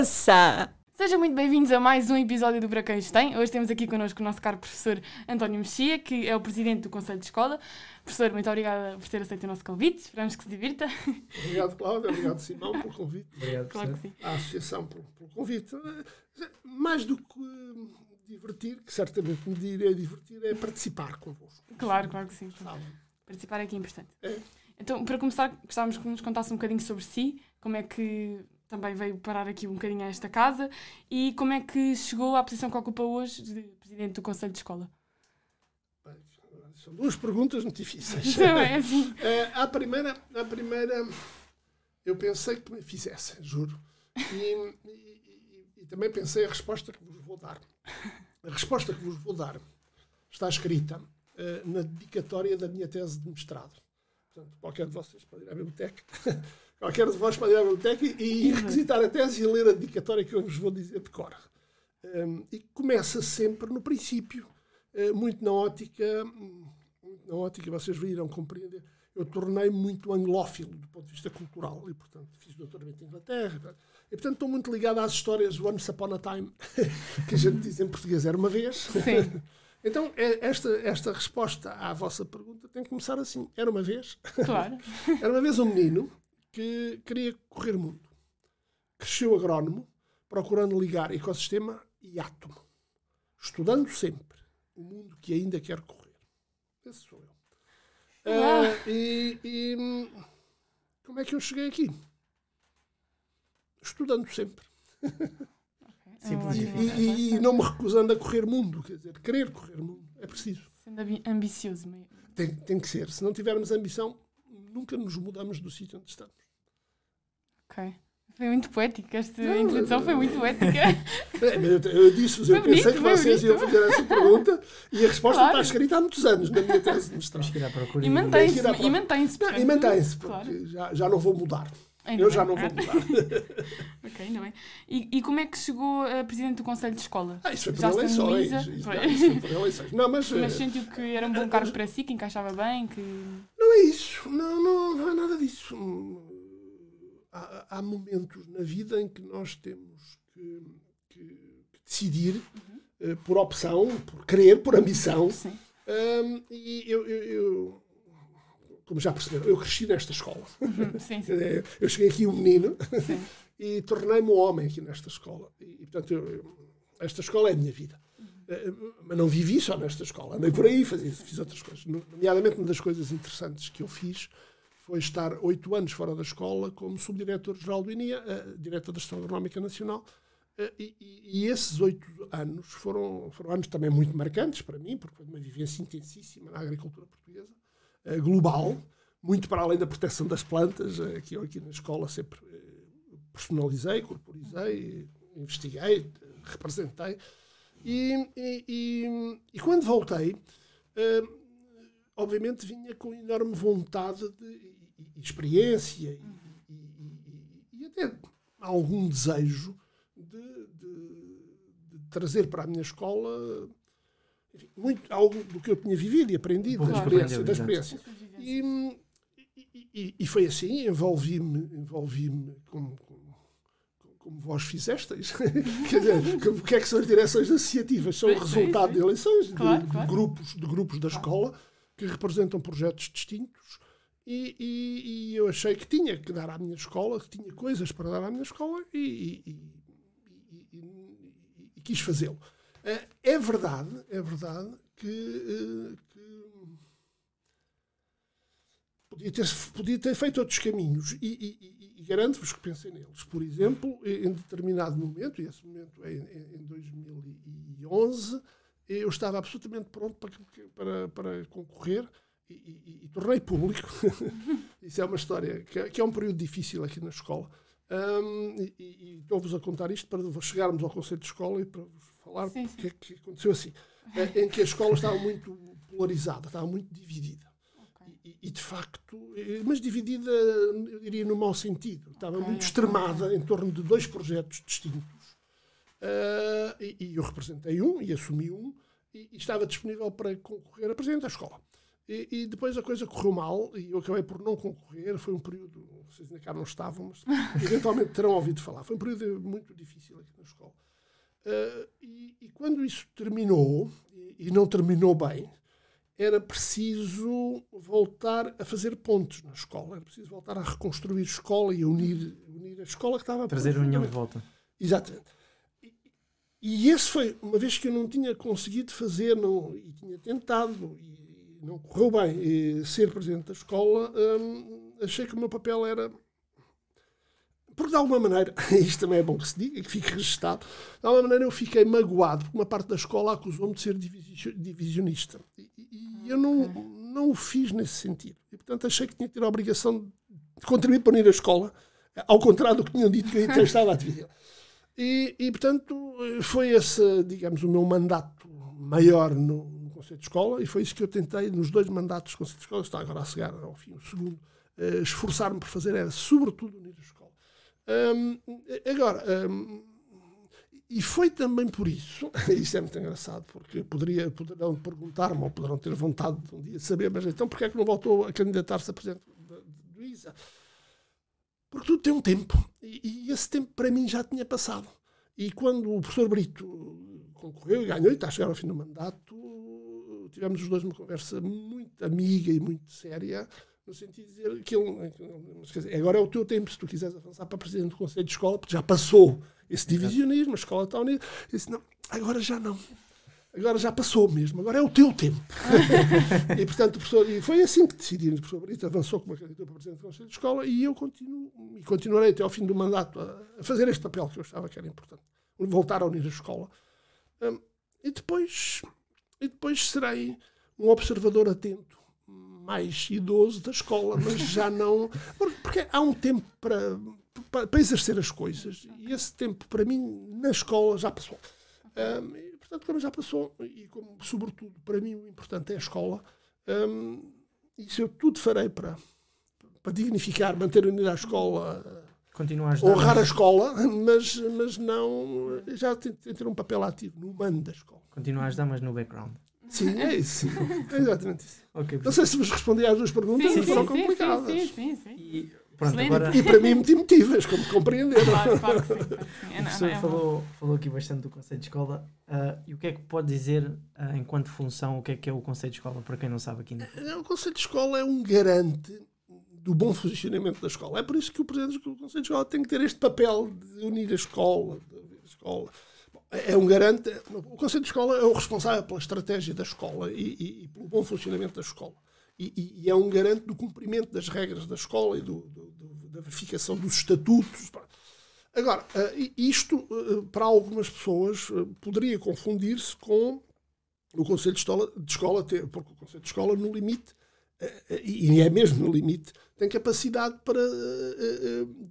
moça! Sejam muito bem-vindos a mais um episódio do Para Quem Tem. Hoje temos aqui connosco o nosso caro professor António Mexia, que é o presidente do Conselho de Escola. Professor, muito obrigada por ter aceito o nosso convite. Esperamos que se divirta. Obrigado, Cláudia. Obrigado, Simão, pelo convite. Obrigado, Claro que sim. À Associação pelo, pelo convite. Mais do que divertir, que certamente me direi divertir, é participar convosco. Claro, claro que sim. Sabe? Participar aqui é importante. É. Então, para começar, gostávamos que nos contasse um bocadinho sobre si, como é que também veio parar aqui um bocadinho a esta casa e como é que chegou à posição que ocupa hoje de presidente do Conselho de Escola. São duas perguntas muito difíceis. Então é assim. Eh, à, primeira, à primeira, eu pensei que me fizesse, juro. E, e- e- também pensei a resposta que vos vou dar. A resposta que vos vou dar está escrita eh, na dedicatória da minha tese de mestrado. Portanto, qualquer de vocês pode ir à biblioteca. qualquer de vós pode ir à biblioteca e, e requisitar a tese e ler a dedicatória que eu vos vou dizer de cor. Um, e começa sempre no princípio, eh, muito na ótica, muito na ótica, vocês viram compreender, eu tornei-me muito anglófilo do ponto de vista cultural e, portanto, fiz doutoramento em Inglaterra. E, portanto, estou muito ligado às histórias Once Upon a Time, que a gente diz em português era uma vez. Sim. Então, é- esta, esta resposta à vossa pergunta tem que começar assim. Era uma vez, Claro. era uma vez um menino que queria correr o mundo. Cresceu agrónomo, procurando ligar ecossistema e átomo. Estudando sempre o mundo que ainda quer correr. Esse sou eu. Ah, e, e, como é que eu cheguei aqui? Estudando sempre. Um Simples e E, não me recusando a correr mundo. Quer dizer, querer correr mundo. É preciso. Sendo ambi- ambicioso. meio- Tem, tem que ser. Se não tivermos ambição, nunca nos mudamos do sítio onde estamos. Ok. Foi muito poético. Esta Não, introdução foi muito poética. É, eu, eu disse-vos, eu Foi pensei bonito, que vocês iam bonito. fazer essa pergunta e a resposta Claro. está escrita há muitos anos na minha tese de mestrado. E mantém-se. E mantém-se. E mantém-se, porque Claro. já, já não vou mudar. Ainda eu bem. já não vou mudar. Ok, ainda bem. E, e como é que chegou a presidente do Conselho de Escola? Ah, isso foi por Já eleições. Isso, Foi. não, isso foi por eleições. Não, mas, Mas eh, sentiu que era um bom cargo para si, que encaixava bem, que... não é isso. Não, não, não é nada disso. Há, há momentos na vida em que nós temos que, que- que decidir Uhum. eh, por opção, por querer, por ambição. Sim. Hum, e eu, eu- eu- como já perceberam, eu cresci nesta escola. Uhum, Sim, sim. Eu cheguei aqui um menino Sim. e tornei-me um homem aqui nesta escola. E, portanto, eu- eu- esta escola é a minha vida. Eh, Mas não vivi só nesta escola. Andei por aí, fazia, fiz outras coisas. No- Nomeadamente, uma das coisas interessantes que eu fiz foi estar oito anos fora da escola como subdiretor-geral do INIA, eh, diretor da Gestão Agronómica Nacional. Eh, E, e- e esses oito anos foram, foram anos também muito marcantes para mim, porque foi uma vivência intensíssima na agricultura portuguesa, global, muito para além da proteção das plantas, eh, que eu aqui na escola sempre eh, personalizei, corporizei, investiguei, eh, representei. E, e- e- e quando voltei, eh, obviamente vinha com enorme vontade de, e, experiência e até algum desejo de, de- de trazer para a minha escola enfim, muito, algo do que eu tinha vivido e aprendido, da experiência. Da experiência. E, e- e- foi assim, envolvi-me envolvi como, como, como vós fizesteis. Quer dizer, que- o que é que são as direções associativas? São o resultado de eleições, de, Claro, de grupos, de grupos da escola que representam projetos distintos. E, e- e eu achei que tinha que dar à minha escola, que tinha coisas para dar à minha escola e, e- e- e- e- e quis fazê-lo. Eh, É verdade, é verdade que, eh, que podia, ter, podia ter feito outros caminhos e, e- e- garanto-vos que pensei neles. Por exemplo, em determinado momento, e esse momento é em, em- em 2011, eu estava absolutamente pronto para, para, para concorrer e, e- e tornei público. Isso é uma história que, é- que é um período difícil aqui na escola. Hum, e- e estou-vos a contar isto para chegarmos ao Conselho de Escola e para vos falar Sim, o sim. que é que aconteceu assim. Eh, Em que a escola estava muito polarizada, estava muito dividida. E, e, de facto, mas dividida, eu diria, no mau sentido. Estava Ok, muito extremada em torno de dois projetos distintos. Ah, e, e eu representei um e assumi um e, e estava disponível para concorrer a presidente da escola. E, e, depois a coisa correu mal e eu acabei por não concorrer. Foi um período, vocês ainda cá não estavam, mas eventualmente terão ouvido falar. Foi um período muito difícil aqui na escola. Uh, e, e, quando isso terminou, e, e, não terminou bem, era preciso voltar a fazer pontos na escola. Era preciso voltar a reconstruir a escola e a unir, unir a escola que estava... Trazer a união de volta. Exatamente. E, e esse foi, uma vez que eu não tinha conseguido fazer não, e tinha tentado não correu bem e ser presidente da escola, hum, achei que o meu papel era. Porque de alguma maneira, isto também é bom que se diga, que fique registado, de alguma maneira eu fiquei magoado, porque uma parte da escola acusou-me de ser divisionista. E, e eu não, não o fiz nesse sentido. E, portanto, achei que tinha que ter a obrigação de contribuir para unir a escola, ao contrário do que tinham dito que eu estava a dividir. E, e, portanto, foi esse, digamos, o meu mandato maior no, Conselho de Escola, e foi isso que eu tentei nos dois mandatos do Conselho de Escola, está agora a chegar ao fim o segundo, uh, esforçar-me por fazer era, sobretudo, unir a escola. Agora, e foi também por isso, isso é muito engraçado, porque poderia, poderão perguntar-me, ou poderão ter vontade de um dia saber, mas então porquê é que não voltou a candidatar-se a presidente do ISA? Porque tudo tem um tempo, e, e esse tempo para mim já tinha passado. E quando o professor Brito concorreu e ganhou, e está a chegar ao fim do mandato, tivemos os dois uma conversa muito amiga e muito séria, no sentido de dizer que ele, agora é o teu tempo, se tu quiseres avançar para presidente do Conselho de Escola, porque já passou esse divisionismo, a escola está unida. Eu disse, não, agora já não. Agora já passou mesmo, agora é o teu tempo. e, portanto, o professor, e foi assim que decidimos. O professor Brito avançou com uma candidatura para presidente do Conselho de Escola e eu continuo, e continuarei até ao fim do mandato a, a fazer este papel que eu achava que era importante. Voltar a unir a escola. Um, e depois e depois serei um observador atento, mais idoso da escola, mas já não. Porque há um tempo para, para, para exercer as coisas e esse tempo, para mim, na escola já passou. Um, e, portanto, como já passou, e como, sobretudo, para mim o importante é a escola, um, isso eu tudo farei para, para dignificar, manter unida a escola. Continuar a honrar a escola, mas, mas não já ter um papel ativo no mando da escola. Continuar a ajudar, mas no background. Sim, é isso. É exatamente isso. Okay, não sei se vos respondi às duas perguntas, sim, foram sim, complicadas. Sim, sim, sim. E, pronto, agora... e para mim muito emotivas, como compreenderam. Claro, claro que sim. É, o professor é falou, falou aqui bastante do Conselho de Escola. Uh, e o que é que pode dizer, uh, enquanto função, o que é que é o Conselho de Escola, para quem não sabe aqui? O Conselho de Escola é um garante do bom funcionamento da escola. É por isso que o Presidente do Conselho de Escola tem que ter este papel de unir a escola, de a escola é um garante. O Conselho de Escola é o responsável pela estratégia da escola e, e, e pelo bom funcionamento da escola. E, e, é um garante do cumprimento das regras da escola e do, do, do, da verificação dos estatutos. Agora, eh, isto, eh, para algumas pessoas, eh, poderia confundir-se com o Conselho de Escola, de escola ter, porque o Conselho de Escola, no limite, e é mesmo no limite, tem capacidade para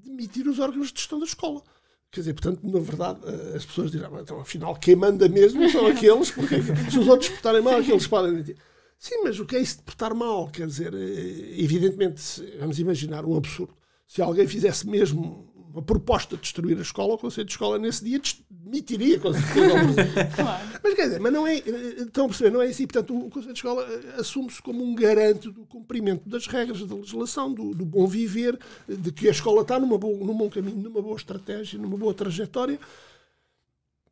demitir os órgãos de gestão da escola. Quer dizer, portanto, na verdade, eh, as pessoas dirão, então, afinal, quem manda mesmo são aqueles, porque se os outros portarem mal, aqueles podem mentir. Sim, mas o que é isso de portar mal? Quer dizer, eh, evidentemente, vamos imaginar um absurdo. Se alguém fizesse mesmo uma proposta de destruir a escola, o Conselho de Escola nesse dia demitiria com certeza claro. Mas quer dizer, mas não é, estão a perceber, não é assim. Portanto, o Conselho de Escola eh, assume-se como um garante do cumprimento das regras da legislação, do, do, bom viver, de que a escola está numa boa, num bom caminho, numa boa estratégia, numa boa trajetória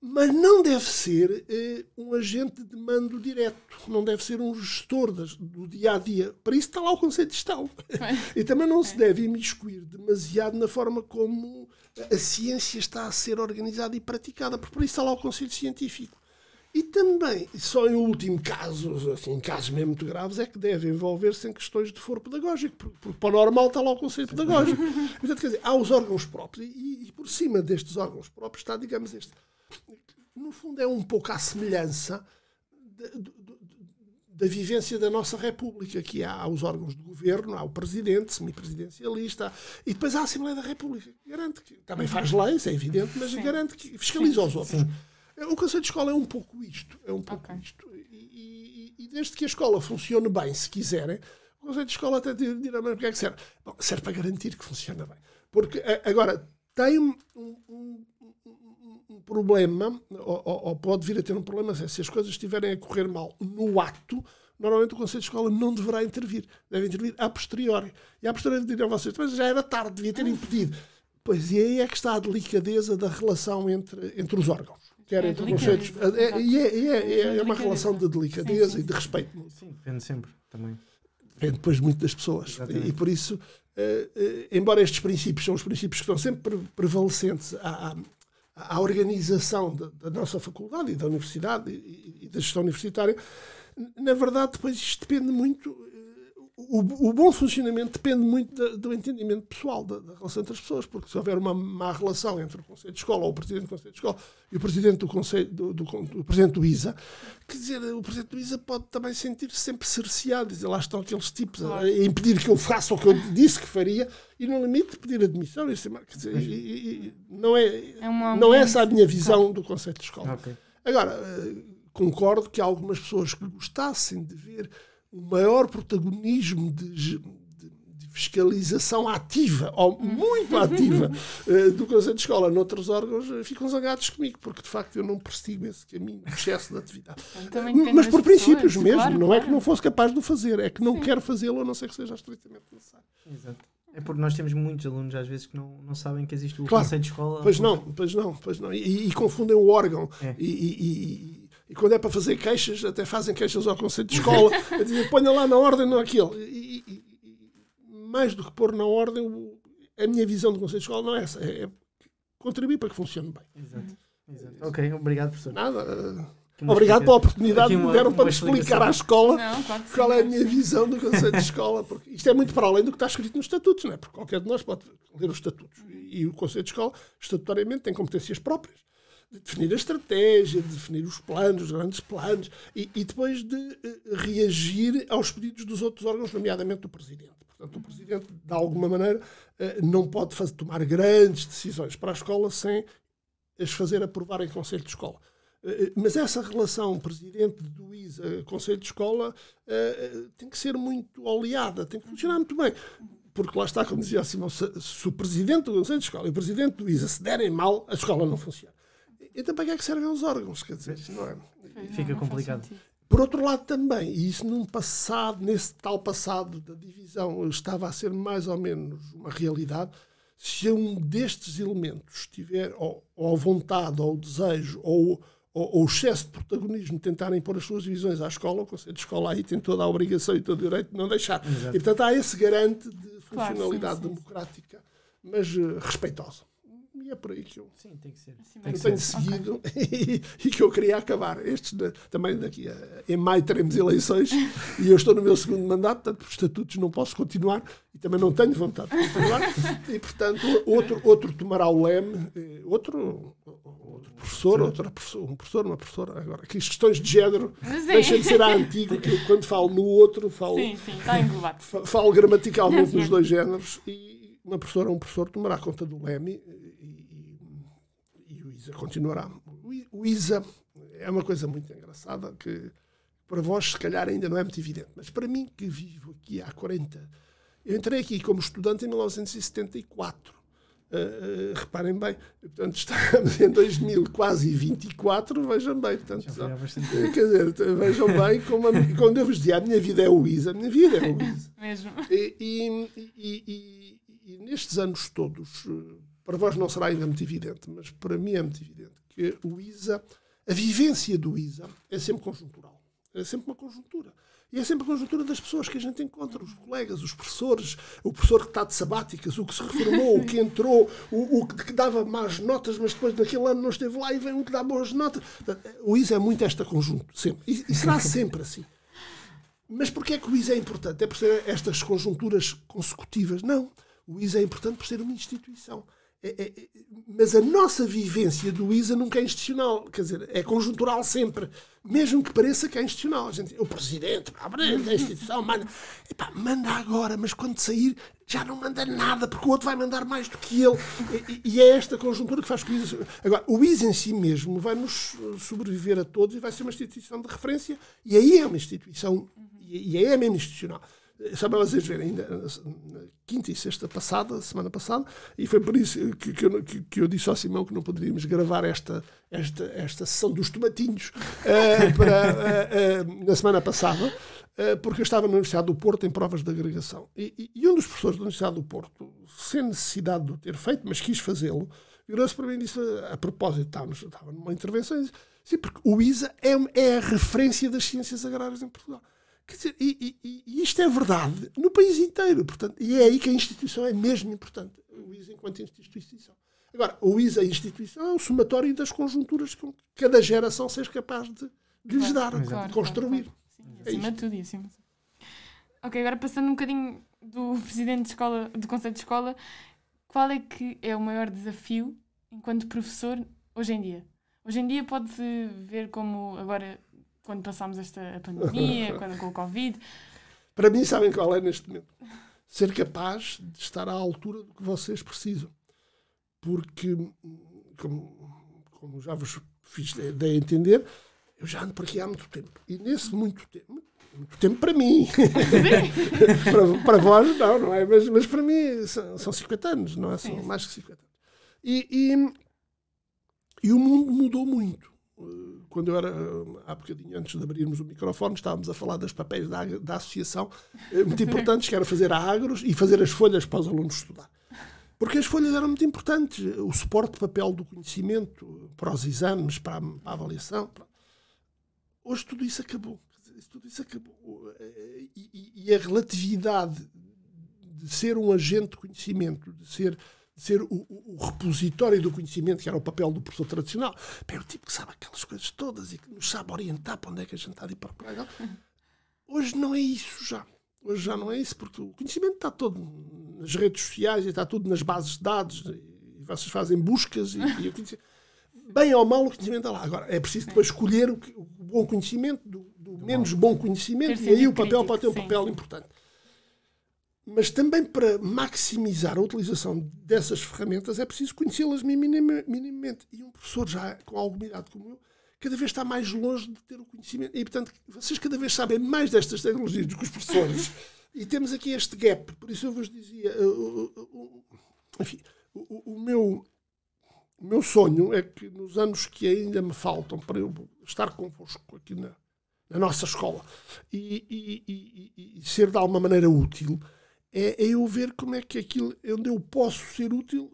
mas não deve ser eh, um agente de mando direto, não deve ser um gestor das, do dia a dia. Para isso está lá o conceito de Estado. É. e também não se é. deve imiscuir demasiado na forma como a ciência está a ser organizada e praticada, porque para isso está lá o conceito científico. E também, só em último caso, assim, em casos mesmo muito graves, é que deve envolver-se em questões de foro pedagógico, porque, porque para o normal está lá o conceito pedagógico. Portanto, quer dizer, há os órgãos próprios, e, e por cima destes órgãos próprios está, digamos, este no fundo, é um pouco à semelhança da vivência da nossa República, que há os órgãos de governo, há o presidente, semipresidencialista, e depois há a Assembleia da República, que garante que também faz leis, é evidente, mas Sim. garante que fiscaliza os outros. Sim. O Conselho de Escola é um pouco isto, é um pouco okay. isto. E, e, e, desde que a escola funcione bem, se quiserem, o Conselho de Escola até dirá, mas porquê é que serve? Bom, serve para garantir que funciona bem. Porque, agora, tem um, um, um problema, ou, ou, pode vir a ter um problema, se as coisas estiverem a correr mal no ato, normalmente o Conselho de Escola não deverá intervir. Deve intervir a posteriori. E a posteriori dirão vocês, mas já era tarde, devia ter impedido. Pois, e aí é que está a delicadeza da relação entre, entre os órgãos. Quer É entre conselhos. É, é, e é, e é- é- é uma relação de delicadeza Sim, sim, e de respeito. Sim, depende sempre também. Depende depois muito das pessoas. Exatamente. E, por isso, eh, eh, embora estes princípios são os princípios que estão sempre pre- prevalecentes à, à- organização da, da nossa faculdade e da universidade e, e da gestão universitária, na verdade, depois isto depende muito. eh, O, o bom funcionamento depende muito da- do entendimento pessoal, da, da relação entre as pessoas, porque se houver uma má relação entre o Conselho de Escola ou o Presidente do Conselho de Escola e o Presidente do Conselho, do, do, do Presidente do ISA, quer dizer, o Presidente do ISA pode também sentir-se sempre cerceado, dizer lá estão aqueles tipos a- a impedir que eu faça o que eu disse que faria e no limite pedir admissão. Isso é- quer dizer, e- e- e não é, É uma não é essa a minha visão do conceito de escola. Ok. Agora, eh, concordo que há algumas pessoas que gostassem de ver um maior protagonismo de, de- de fiscalização ativa, ou muito ativa, eh, do Conselho de Escola noutros órgãos, eh, ficam zangados comigo, porque de facto eu não persigo esse caminho de excesso de atividade. Mas por pessoas, princípios mesmo, claro, não é que claro. não fosse capaz de o fazer, é que não quero fazê-lo a não ser que seja estritamente necessário. Exato. É porque nós temos muitos alunos às vezes que não, não sabem que existe o Claro. conceito de escola. Pois não, pois não, pois não. E, e confundem o órgão. É. E, e- e- quando é para fazer queixas, até fazem queixas ao Conselho de Escola. ponha lá na ordem, não aquilo. E, mais do que pôr na ordem, a minha visão do Conselho de Escola não é essa. É, é contribuir para que funcione bem. Exato. Exato. Ok, obrigado, professor. Nada. Obrigado pela oportunidade que me deram para me explicar à escola Não, claro que sim, qual é a minha visão do Conselho de Escola. Porque isto é muito para além do que está escrito nos estatutos, não é? Porque qualquer de nós pode ler os estatutos. E o Conselho de Escola, estatutariamente, tem competências próprias de definir a estratégia, de definir os planos, os grandes planos, e, e depois de eh, reagir aos pedidos dos outros órgãos, nomeadamente do Presidente. Portanto, o Presidente, de alguma maneira, eh, não pode fazer, tomar grandes decisões para a escola sem as fazer aprovar em Conselho de Escola. Eh, Mas essa relação presidente do ISA, Conselho de Escola, eh, tem que ser muito oleada, tem que funcionar muito bem. Porque lá está, como dizia a Simão, se, se o presidente do Conselho de Escola e o presidente do ISA se derem mal, a escola não funciona. Então para que é que servem os órgãos? Quer dizer, não é? Fica complicado. Por outro lado, também, e isso num passado, nesse tal passado da divisão, estava a ser mais ou menos uma realidade, se um destes elementos tiver ou, ou a vontade, ou o desejo, ou, ou, ou o excesso de protagonismo de tentarem pôr as suas divisões à escola, o Conselho de Escola aí tem toda a obrigação e todo o direito de não deixar. Exato. E, portanto, há esse garante de Claro, funcionalidade sim, sim, sim. democrática, mas eh, respeitosa. E é por aí que eu Sim, tem que ser. Assim Tem eu que tenho ser. seguido e, que eu queria acabar. Estes da- também daqui a, em maio teremos eleições e eu estou no meu segundo mandato, portanto, por estatutos não posso continuar e também não tenho vontade de continuar. E, portanto, outro, outro tomará o leme, eh, outro, outro professor, outra professor, um professor, uma professora. Agora, aqui as questões de género Mas deixem é. de ser a antigo, que eu, quando falo no outro, falo, Sim, sim, está englobado. falo gramaticalmente nos dois géneros e uma professora ou um professor tomará conta do leme e, continuará. O ISA é uma coisa muito engraçada que para vós se calhar ainda não é muito evidente, mas para mim que vivo aqui há 40, eu entrei aqui como estudante em 1974. Uh, uh, reparem bem, portanto estamos em 2000, quase 24, vejam bem, portanto, há bastante Quer dizer, vejam bem, como a, quando eu vos dizia a minha vida é o ISA, a minha vida é o ISA. Mesmo. E, e- e- e- e nestes anos todos, eh, para vós não será ainda muito evidente, mas para mim é muito evidente que o ISA, a vivência do ISA é sempre conjuntural. É sempre uma conjuntura. E é sempre a conjuntura das pessoas que a gente encontra, os colegas, os professores, o professor que está de sabáticas, o que se reformou, o que entrou, o, o que, dava más notas, mas depois naquele ano não esteve lá e vem um que dá boas notas. O ISA é muito esta conjunto, sempre. E, e será sempre assim. Mas porquê é que o ISA é importante? É por ser estas conjunturas consecutivas? Não. O ISA é importante por ser uma instituição. É- é- é- mas a nossa vivência do ISA nunca é institucional. Quer dizer, é conjuntural sempre. Mesmo que pareça que é institucional. Gente, o presidente, a instituição manda. Epá, manda agora, mas quando sair já não manda nada, porque o outro vai mandar mais do que ele. E, e- é esta conjuntura que faz com o ISA. Agora, o ISA em si mesmo vai nos sobreviver a todos e vai ser uma instituição de referência. E aí é uma instituição. E aí é mesmo institucional. Para vocês verem, ainda quinta e sexta passada, semana passada, e foi por isso que, que, eu, que, que eu disse ao Simão que não poderíamos gravar esta, esta, esta sessão dos tomatinhos eh, para, eh, eh, na semana passada. uh, porque eu estava na Universidade do Porto em provas de agregação. E, e, e, um dos professores da Universidade do Porto, sem necessidade de o ter feito, mas quis fazê-lo, virou-se para mim e disse, a propósito, estávamos, estava numa intervenção, e disse, sim, porque o ISA é, é a referência das ciências agrárias em Portugal. Quer dizer, e, e, e, isto é verdade no país inteiro. Portanto, e é aí que a instituição é mesmo importante. O ISA enquanto instituição. Agora, o ISA, a instituição, é o somatório das conjunturas que cada geração seja capaz de, de lhes dar, claro, de construir. Claro. Sim, é acima de tudo e acima de tudo. Ok, agora passando um bocadinho do presidente de escola, do Conselho de Escola, qual é que é o maior desafio enquanto professor hoje em dia? Hoje em dia pode-se ver como agora quando passámos esta pandemia, quando, com o Covid. Para mim, sabem qual é neste momento? Ser capaz de estar à altura do que vocês precisam. Porque, como, como já vos fiz de a entender, eu já ando por aqui há muito tempo. E nesse muito tempo, muito tempo para mim. para, para vós, não, não é? Mas, mas para mim são, são 50 anos, não é? São mais que 50 anos. E, e, e o mundo mudou muito quando eu era, há bocadinho antes de abrirmos o microfone, estávamos a falar dos papéis da, da associação, eh, muito importantes, que era fazer a agros e fazer as folhas para os alunos estudar. Porque as folhas eram muito importantes, o suporte de papel do conhecimento, para os exames, para a, para a avaliação. Para... Hoje tudo isso acabou. Tudo isso acabou. E, e, e a relatividade de ser um agente de conhecimento, de ser ser o, o, repositório do conhecimento, que era o papel do professor tradicional. É o tipo que sabe aquelas coisas todas e que nos sabe orientar para onde é que a gente está a ir para o Hoje não é isso já. Hoje já não é isso, porque o conhecimento está todo nas redes sociais e está tudo nas bases de dados e vocês fazem buscas e, e o conhecimento. Bem ou mal, o conhecimento está lá. Agora, é preciso depois escolher o, o bom conhecimento do, do menos bom conhecimento e aí o papel pode ter um papel importante. Mas também para maximizar a utilização dessas ferramentas é preciso conhecê-las minimamente. E um professor já com alguma idade como eu, cada vez está mais longe de ter o conhecimento. E, portanto, vocês cada vez sabem mais destas tecnologias do que os professores. e temos aqui este gap. Por isso eu vos dizia, uh, enfim, o, o, meu, o meu sonho é que nos anos que ainda me faltam para eu estar convosco aqui na, na nossa escola e, e, e, e ser de alguma maneira útil, é, é eu ver como é que aquilo onde eu posso ser útil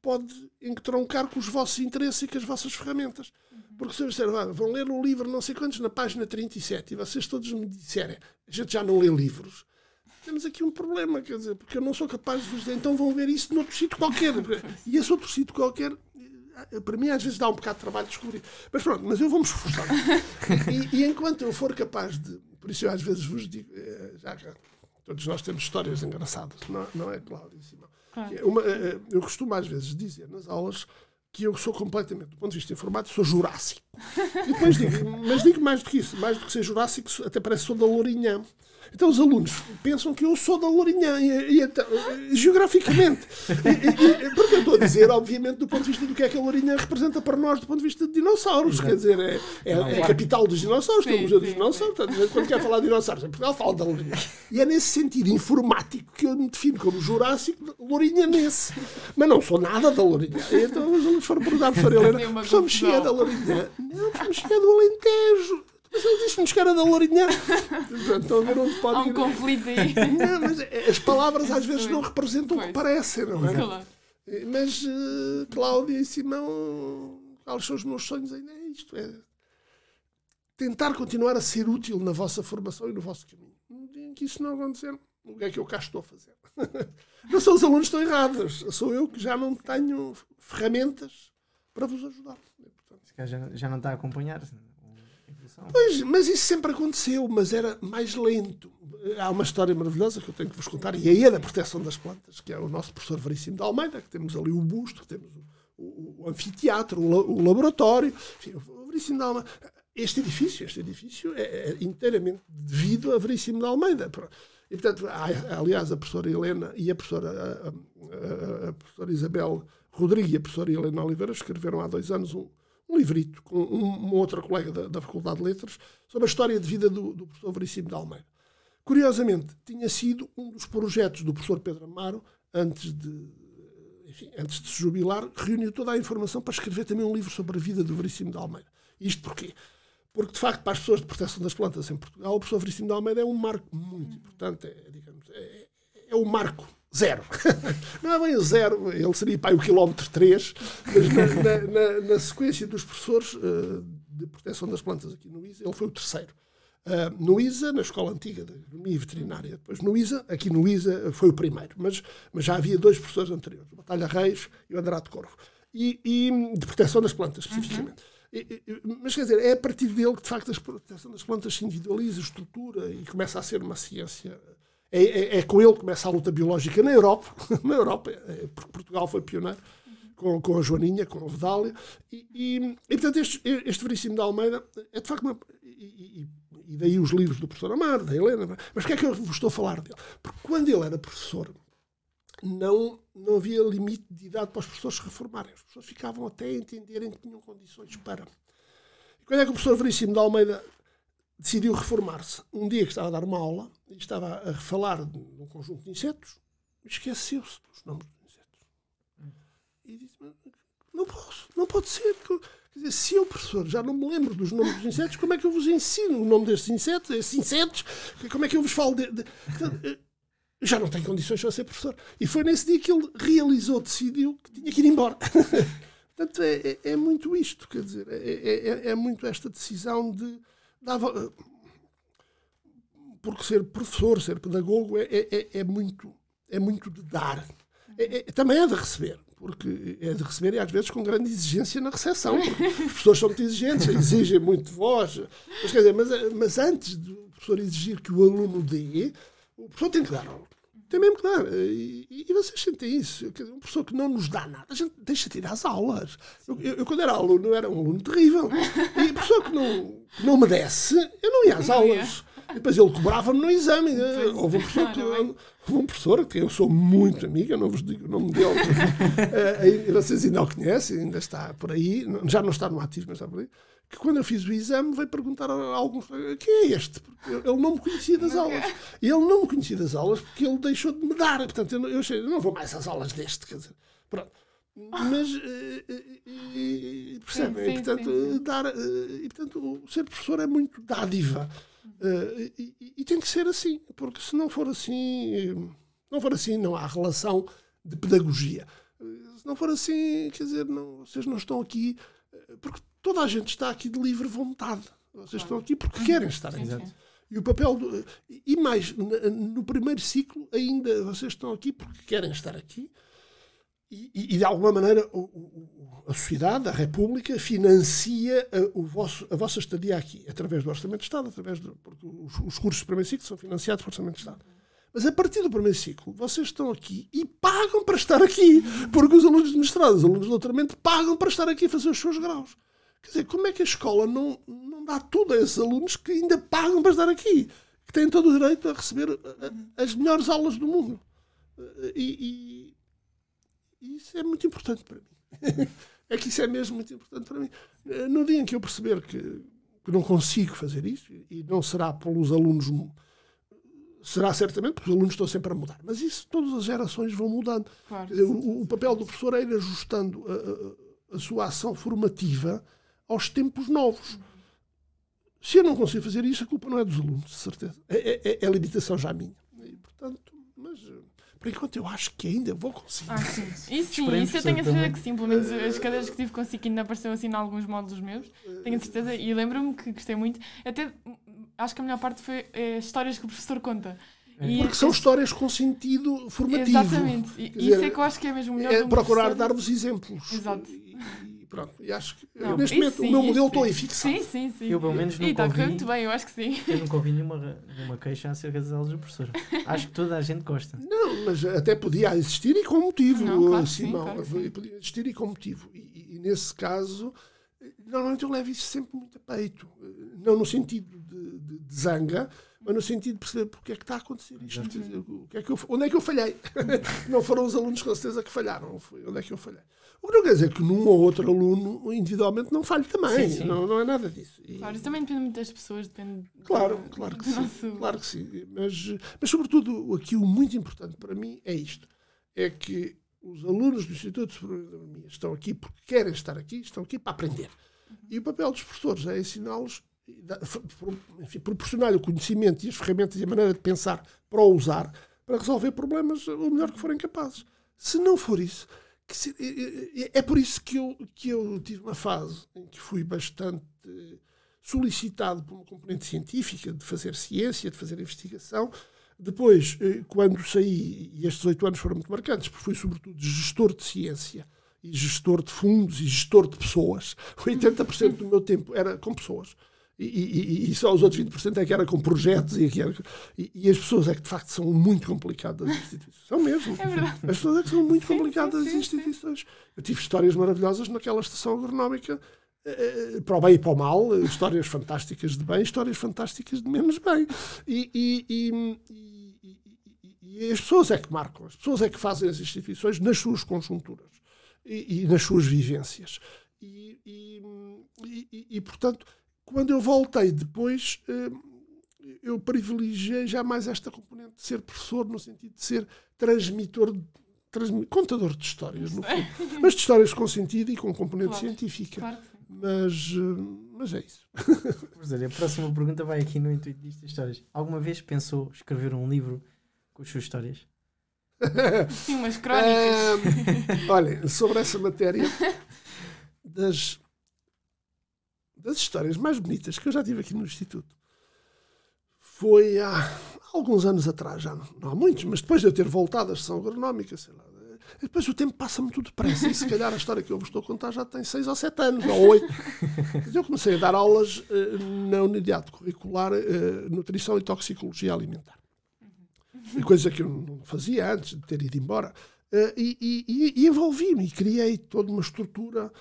pode entroncar com os vossos interesses e com as vossas ferramentas. Porque se eu disser, ah, vão ler um livro não sei quantos na página 37 e vocês todos me disserem, a gente já não lê livros, temos aqui um problema, quer dizer, porque eu não sou capaz de vos dizer, então vão ver isso noutro sítio qualquer. E esse outro sítio qualquer, eh, para mim às vezes dá um bocado de trabalho descobrir. Mas pronto, mas eu vou-me esforçar. E, e, enquanto eu for capaz de, por isso eu às vezes vos digo, eh, já Todos nós temos histórias engraçadas, não, não é, Cláudia Simão? Claro. É uma, eh, eh, eu costumo às vezes dizer nas aulas que eu sou completamente, do ponto de vista informático, sou jurássico. E depois digo, mas digo mais do que isso, mais do que ser jurássico, até parece que sou da Lourinhã. Então os alunos pensam que eu sou da Lourinhã, e, e, geograficamente. E, e, porque eu estou a dizer, obviamente, do ponto de vista do que é que a Lourinhã representa para nós, do ponto de vista de dinossauros. Exato. Quer dizer, é, é, é a capital dos dinossauros, tem o Museu dos Dinossauros. Portanto, quando quer falar de dinossauros, em Portugal fala da Lourinhã. E é nesse sentido informático que eu me defino como jurássico lourinhanense. Mas não sou nada da Lourinhã. Então os alunos foram perguntar à professora Helena, professor Mexia da Lourinhã? Não, professor Mexia do Alentejo. Mas ele disse-nos que era da Lourinhã. Estão a ver onde pode Há um conflito aí. Não, mas as palavras às vezes não representam o que parecem, não é? Claro. Mas uh, Cláudia e Simão, quais são os meus sonhos ainda? É isto, é tentar continuar a ser útil na vossa formação e no vosso caminho. Um dia em que isso não acontecer, o que é que eu cá estou a fazer? Não são os alunos que estão errados, sou eu que já não tenho ferramentas para vos ajudar. Portanto, já, já não está a acompanhar. Pois, mas isso sempre aconteceu, mas era mais lento. Há uma história maravilhosa que eu tenho que vos contar, e aí é da proteção das plantas, que é o nosso professor Veríssimo de Almeida, que temos ali o busto, temos o, o, anfiteatro, o, o laboratório, enfim, o Veríssimo de Almeida. Este edifício, este edifício é, é inteiramente devido a Veríssimo de Almeida. E, portanto, há, aliás, a professora Helena e a professora, a, a, a professora Isabel Rodrigues e a professora Helena Oliveira escreveram há dois anos um, um livrito com uma outra colega da, da, Faculdade de Letras sobre a história de vida do, do professor Veríssimo de Almeida. Curiosamente, tinha sido um dos projetos do professor Pedro Amaro, antes de, enfim, antes de se jubilar, reuniu toda a informação para escrever também um livro sobre a vida do Veríssimo de Almeida. Isto porquê? porque de facto para as pessoas de proteção das plantas em Portugal, o professor Veríssimo de Almeida é um marco muito importante, é, digamos, é, é o marco zero. Não é bem o zero, ele seria para o quilómetro 3, mas na, na, na, na sequência dos professores uh, de proteção das plantas aqui no ISA, ele foi o terceiro. Uh, no ISA, na escola antiga de agronomia e veterinária, depois no ISA, aqui no ISA foi o primeiro, mas, mas já havia dois professores anteriores, o Batalha Reis e o Andrade Corvo, e, e de proteção das plantas, especificamente. Uhum. Mas quer dizer, é a partir dele que de facto a proteção das plantas se individualiza, estrutura e começa a ser uma ciência. É, é, é com ele que começa a luta biológica na Europa, na Europa, é, porque Portugal foi pioneiro com, com a Joaninha, com a Vedália, e, e, e portanto este, este Veríssimo de Almeida é de facto uma. E, e, daí os livros do professor Amaro, da Helena, mas que é que eu vos estou a falar dele? Porque quando ele era professor, não, não havia limite de idade para os professores se reformarem. As pessoas ficavam até a entenderem que tinham condições para. E quando é que o professor Veríssimo de Almeida decidiu reformar-se? Um dia que estava a dar uma aula estava a falar de um conjunto de insetos, esqueceu-se dos nomes dos insetos. E disse: Não posso, não pode ser. Quer dizer, se eu, professor, já não me lembro dos nomes dos insetos, como é que eu vos ensino o nome destes insetos, esses insetos? Como é que eu vos falo de. de... Eh, já não tem condições para ser professor. E foi nesse dia que ele realizou, decidiu que tinha que ir embora. Portanto, é, é, é, muito isto, quer dizer, é, é, é, é muito esta decisão de. Dava, porque ser professor, ser pedagogo, é, é, é, muito, é muito de dar. também é de receber, porque é de receber e às vezes com grande exigência na recepção, porque os professores são muito exigentes, exigem muito de vós. Mas, quer dizer, mas, mas antes do professor exigir que o aluno dê, o professor tem que dar aula. Tem mesmo que dar. E, e vocês sentem isso. Um professor que não nos dá nada, a gente deixa de ir às aulas. Eu, eu, eu, quando era aluno, era um aluno terrível. E o professor que não, que não me desse, eu não ia às aulas. E depois ele cobrava-me no exame. Houve um professor que, houve um professor que eu sou muito amiga, não vos digo o nome dele, uh, vocês ainda o conhecem, ainda está por aí, já não está no ativo, mas está por aí que quando eu fiz o exame veio perguntar a alguns quem é este? Porque ele não me conhecia das aulas. E ele não me conhecia das aulas porque ele deixou de me dar. Portanto, eu, eu achei, eu não vou mais às aulas deste. Quer dizer, pronto. Mas, e, e, percebem? Sim, portanto, sim, sim. Dar, e, portanto, ser professor é muito dádiva. E, e, tem que ser assim, porque se não for assim, não for assim, não há relação de pedagogia. Se não for assim, quer dizer, não, vocês não estão aqui porque toda a gente está aqui de livre vontade. Vocês estão aqui porque querem estar aqui. Sim, E o papel do, e mais no primeiro ciclo ainda vocês estão aqui porque querem estar aqui e, e de alguma maneira a sociedade, a República financia a, o vosso, a vossa estadia aqui através do Orçamento de Estado, através do, porque os, os cursos do primeiro ciclo são financiados pelo Orçamento de Estado. Mas a partir do primeiro ciclo, vocês estão aqui e pagam para estar aqui. Porque os alunos de mestrado, os alunos de doutoramento, pagam para estar aqui a fazer os seus graus. Quer dizer, como é que a escola não, não dá tudo a esses alunos que ainda pagam para estar aqui? Que têm todo o direito a receber as melhores aulas do mundo. E, e, isso é muito importante para mim. é que isso é mesmo muito importante para mim. No dia em que eu perceber que, que não consigo fazer isso, e não será pelos alunos será certamente, porque os alunos estão sempre a mudar. Mas isso, todas as gerações vão mudando. Claro, o, o, papel do professor é ir ajustando a, a, a, sua ação formativa aos tempos novos. Se eu não consigo fazer isso, a culpa não é dos alunos, de certeza. É, é, é a limitação já minha. E, portanto, mas por enquanto eu acho que ainda vou conseguir. Ah, sim. Isso sim, isso eu tenho a certeza que sim. Pelo menos as cadeiras que tive consigo ainda apareceu assim em alguns módulos meus. Tenho a certeza. E lembro-me que gostei muito. Até acho que a melhor parte foi é, histórias que o professor conta. É. E Porque são histórias com sentido formativo. Exatamente. E, isso é que eu acho que é mesmo melhor. É procurar dar-vos exemplos. Exato. E, Pronto, e acho que não, neste momento sim, o meu modelo está aí fixado. Sim, sim, sim. Eu pelo menos nunca e está muito bem, eu acho que sim. Eu nunca ouvi nenhuma, nenhuma queixa acerca das aulas do professor. Acho que toda a gente gosta. Não, mas até podia existir e com motivo, não, claro Simão. Sim, claro podia existir e com motivo. E, e, e, nesse caso, normalmente eu levo isso sempre muito a peito. Não no sentido de, de, de zanga, mas no sentido de perceber porque é que está a acontecer isto. Dizer, o que é que eu, onde é que eu falhei? não foram os alunos com certeza que falharam. Foi, onde é que eu falhei? O que não quer dizer que num ou outro aluno individualmente não falhe também. Sim, sim. Não, não é nada disso. E... Claro, isso também depende muito das pessoas, depende. Claro, do, claro que sim. Nosso... Claro que sim. Mas, mas, sobretudo, aquilo muito importante para mim é isto: é que os alunos do Instituto Superior de estão aqui porque querem estar aqui, estão aqui para aprender. Uhum. E o papel dos professores é ensiná-los enfim, proporcionar-lhe o conhecimento e as ferramentas e a maneira de pensar para o usar para resolver problemas o melhor que forem capazes. Se não for isso, é, por isso que eu, que eu tive uma fase em que fui bastante solicitado por uma componente científica, de fazer ciência, de fazer investigação. Depois, eh, quando saí, e estes oito anos foram muito marcantes, porque fui sobretudo gestor de ciência, e gestor de fundos, e gestor de pessoas. 80% do meu tempo era com pessoas. E, e, e, só os outros 20% é que era com projetos e, era, e, e, as pessoas é que de facto são muito complicadas as instituições. São mesmo. É verdade. As pessoas é que são muito complicadas as instituições. Eu tive histórias maravilhosas naquela estação agronómica eh, para o bem e para o mal, histórias fantásticas de bem, histórias fantásticas de menos bem. E, e, e, e, as pessoas é que marcam, as pessoas é que fazem as instituições nas suas conjunturas e, nas suas vivências. E, portanto, quando eu voltei depois, eh, eu privilegiei já mais esta componente de ser professor, no sentido de ser transmitor contador de histórias, no fundo. mas de histórias com sentido e com componente claro, científica. Claro. Mas, eh, mas é isso. a próxima pergunta vai aqui no intuito disto histórias. Alguma vez pensou escrever um livro com as suas histórias? Sim, umas crónicas. olha, sobre essa matéria das, das histórias mais bonitas que eu já tive aqui no Instituto foi há alguns anos atrás, já não, não há muitos, mas depois de eu ter voltado à sessão agronómica, sei lá, e depois o tempo passa muito depressa e se calhar a história que eu vos estou a contar já tem seis ou sete anos, ou oito. Eu comecei a dar aulas uh, na unidade curricular uh, Nutrição e Toxicologia Alimentar. Uhum. Coisa que eu não fazia antes de ter ido embora. Uh, e, e, e envolvi-me e criei toda uma estrutura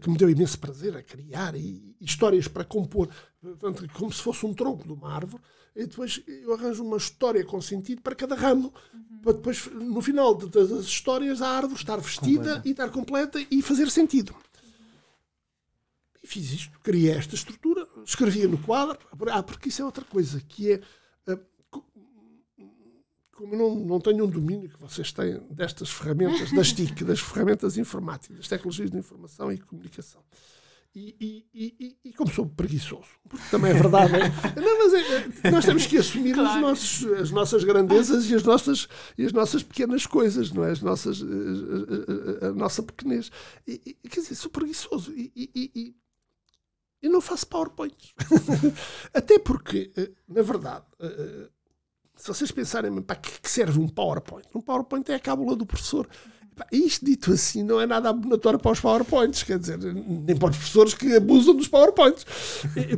que me deu imenso prazer a criar e, histórias para compor, portanto, como se fosse um tronco de uma árvore e depois eu arranjo uma história com sentido para cada ramo, uhum. para depois, no final das histórias, a árvore estar vestida completa. e estar completa e fazer sentido. E fiz isto, criei esta estrutura, escrevia no quadro. Ah, porque isso é outra coisa, que é. Como não, não tenho um domínio que vocês têm destas ferramentas, das TIC, das ferramentas informáticas, das tecnologias de informação e comunicação e, e, e, e, como sou preguiçoso, porque também é verdade. Não, mas é, é, nós temos que assumir claro. nossos, as nossas grandezas e as nossas, e as nossas pequenas coisas, não é? As nossas, a, a, a, a nossa pequenez. E, quer dizer, sou preguiçoso e, e, e não faço PowerPoints. Até porque, eh, na verdade, eh, eh, se vocês pensarem para que serve um PowerPoint, um PowerPoint é a cábula do professor. Isto dito assim não é nada abonatório para os PowerPoints, quer dizer, nem para os professores que abusam dos PowerPoints,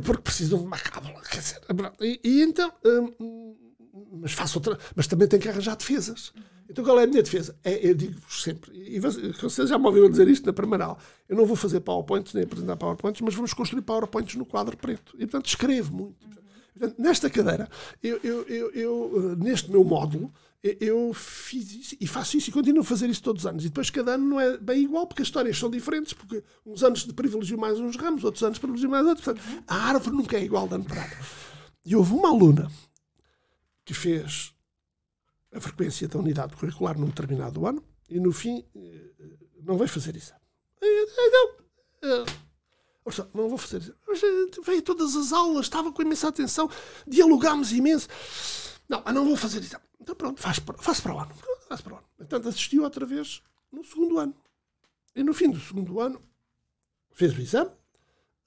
porque precisam de uma cábula, quer dizer, e, e então, hum, mas faço outra, mas também tenho que arranjar defesas. Então qual é a minha defesa? É, eu digo-vos sempre, e vocês já me ouviram dizer isto na primeira aula, eu não vou fazer PowerPoints nem apresentar PowerPoints, mas vamos construir PowerPoints no quadro preto. E portanto escrevo muito. Portanto, nesta cadeira, eu, eu, eu, eu neste meu módulo, eu fiz isso e faço isso e continuo a fazer isso todos os anos. E depois cada ano não é bem igual, porque as histórias são diferentes, porque uns anos de privilegio mais uns ramos, outros anos privilegio mais outros. Portanto, a árvore nunca é igual de ano para ano. E houve uma aluna que fez a frequência da unidade curricular num determinado ano e no fim eh, não veio fazer isso. Então, eh, não vou fazer. Mas eh, veio todas as aulas, estava com imensa atenção, dialogámos imenso. Não, não vou fazer isso. Então pronto, faz, faço para o ano. Faço para o ano. Portanto, assistiu outra vez no segundo ano. E no fim do segundo ano, fez o exame.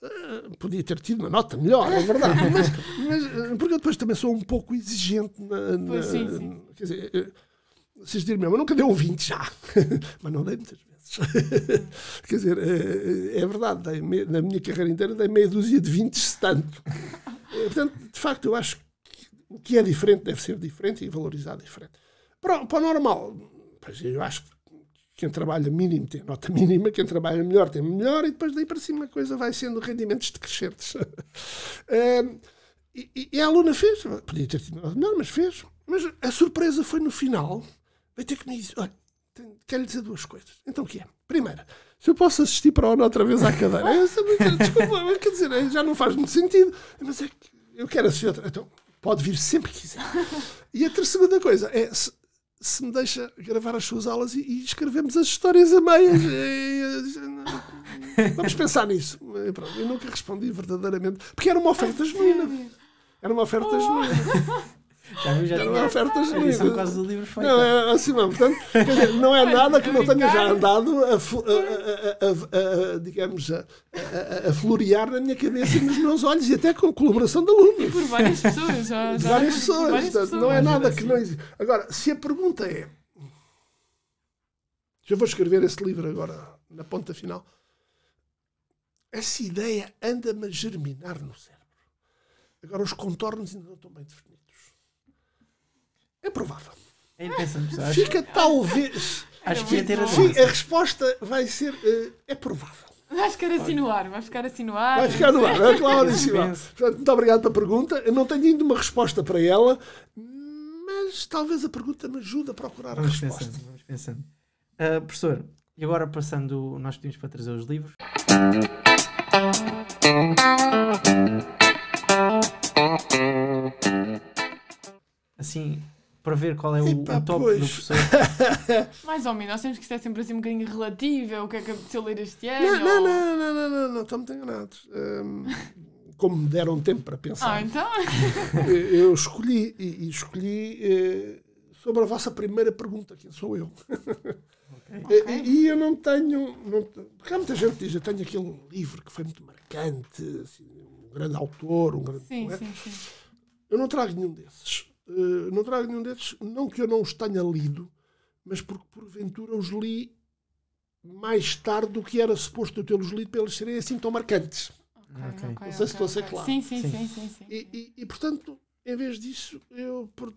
Uh, podia ter tido uma nota melhor, é verdade. mas, mas, eh, porque eu depois também sou um pouco exigente na. na pois sim, sim. Quer dizer, eh, vocês mesmo, eu nunca dei um 20 já. mas não dei muitas vezes. quer dizer, é, é verdade. Dei, na minha carreira inteira dei meia dúzia de 20 se tanto. Portanto, de facto, eu acho o que é diferente deve ser diferente e valorizado diferente. Para, para o normal, pois eu acho que quem trabalha mínimo tem nota mínima, quem trabalha melhor tem melhor, e depois daí para cima a coisa vai sendo rendimentos decrescentes. um, e, e, a aluna fez, podia ter tido nota melhor, mas fez. Mas a surpresa foi no final, vai ter que me dizer: olha, quero lhe dizer duas coisas. Então o que é? Primeira, se eu posso assistir para a ONU outra vez à cadeira, eu, desculpa, mas quer dizer, já não faz muito sentido, mas é que eu quero assistir outra. Então, Pode vir sempre que quiser. E a segunda coisa é se, se, me deixa gravar as suas aulas e, e escrevemos as histórias a meias. Vamos pensar nisso. E pronto, eu nunca respondi verdadeiramente, porque era uma oferta genuína. Era uma oferta genuína. Já viu? Já Era tinha uma oferta a edição genuína. quase do livro feita. Não, é assim mesmo. Portanto, quer dizer, não é nada que não tenha já andado a, a- a- a- a- a- digamos, a, a- a florear na minha cabeça e nos meus olhos e até com a colaboração de alunos. Por várias pessoas. Já, De já várias por pessoas. várias portanto, pessoas. Não é nada que não existe. Agora, se a pergunta é. Eu vou escrever esse livro agora, na ponta final. Essa ideia anda-me a germinar no cérebro. Agora, os contornos ainda não estão bem definidos. É provável. É interessante. Acho, Fica talvez. acho que ia ter a Sim, a resposta vai ser. eh, é provável. Vai ficar assim no ar. Vai ficar assim no ar. Vai ficar no ar, é. Penso. Portanto, muito obrigado pela pergunta. Eu não tenho ainda uma resposta para ela, mas talvez a pergunta me ajude a procurar a Vamos resposta. pensando, vamos pensando. Ah, professor, e agora passando, nós pedimos para trazer os livros. Assim, para ver qual é o, Epá, o top pois. do professor. Mais ou menos. Nós temos que é sempre assim um bocadinho relativo. É o que é que apeteceu ler este ano. Não, não, ou- não, não, não, não, não, estão muito enganados. Hum, como me deram tempo para Ah, pensar, então. eh, eu escolhi e, escolhi eh, sobre a vossa primeira pergunta, quem sou eu. Eh, E eu não tenho. Não, porque há muita gente que diz: eu tenho aquele livro que foi muito marcante, assim, um grande autor, um grande Sim, poeta. sim, sim. Eu não trago nenhum desses. Eh, não trago nenhum desses, não que eu não os tenha lido, mas porque porventura os li mais tarde do que era suposto eu tê-los lido para eles serem assim tão marcantes. Ok, Ok. ok, Não sei se ok, estou a ser claro. Sim, sim, Sim. sim, sim, sim. E, e- e, portanto, em vez disso, eu por-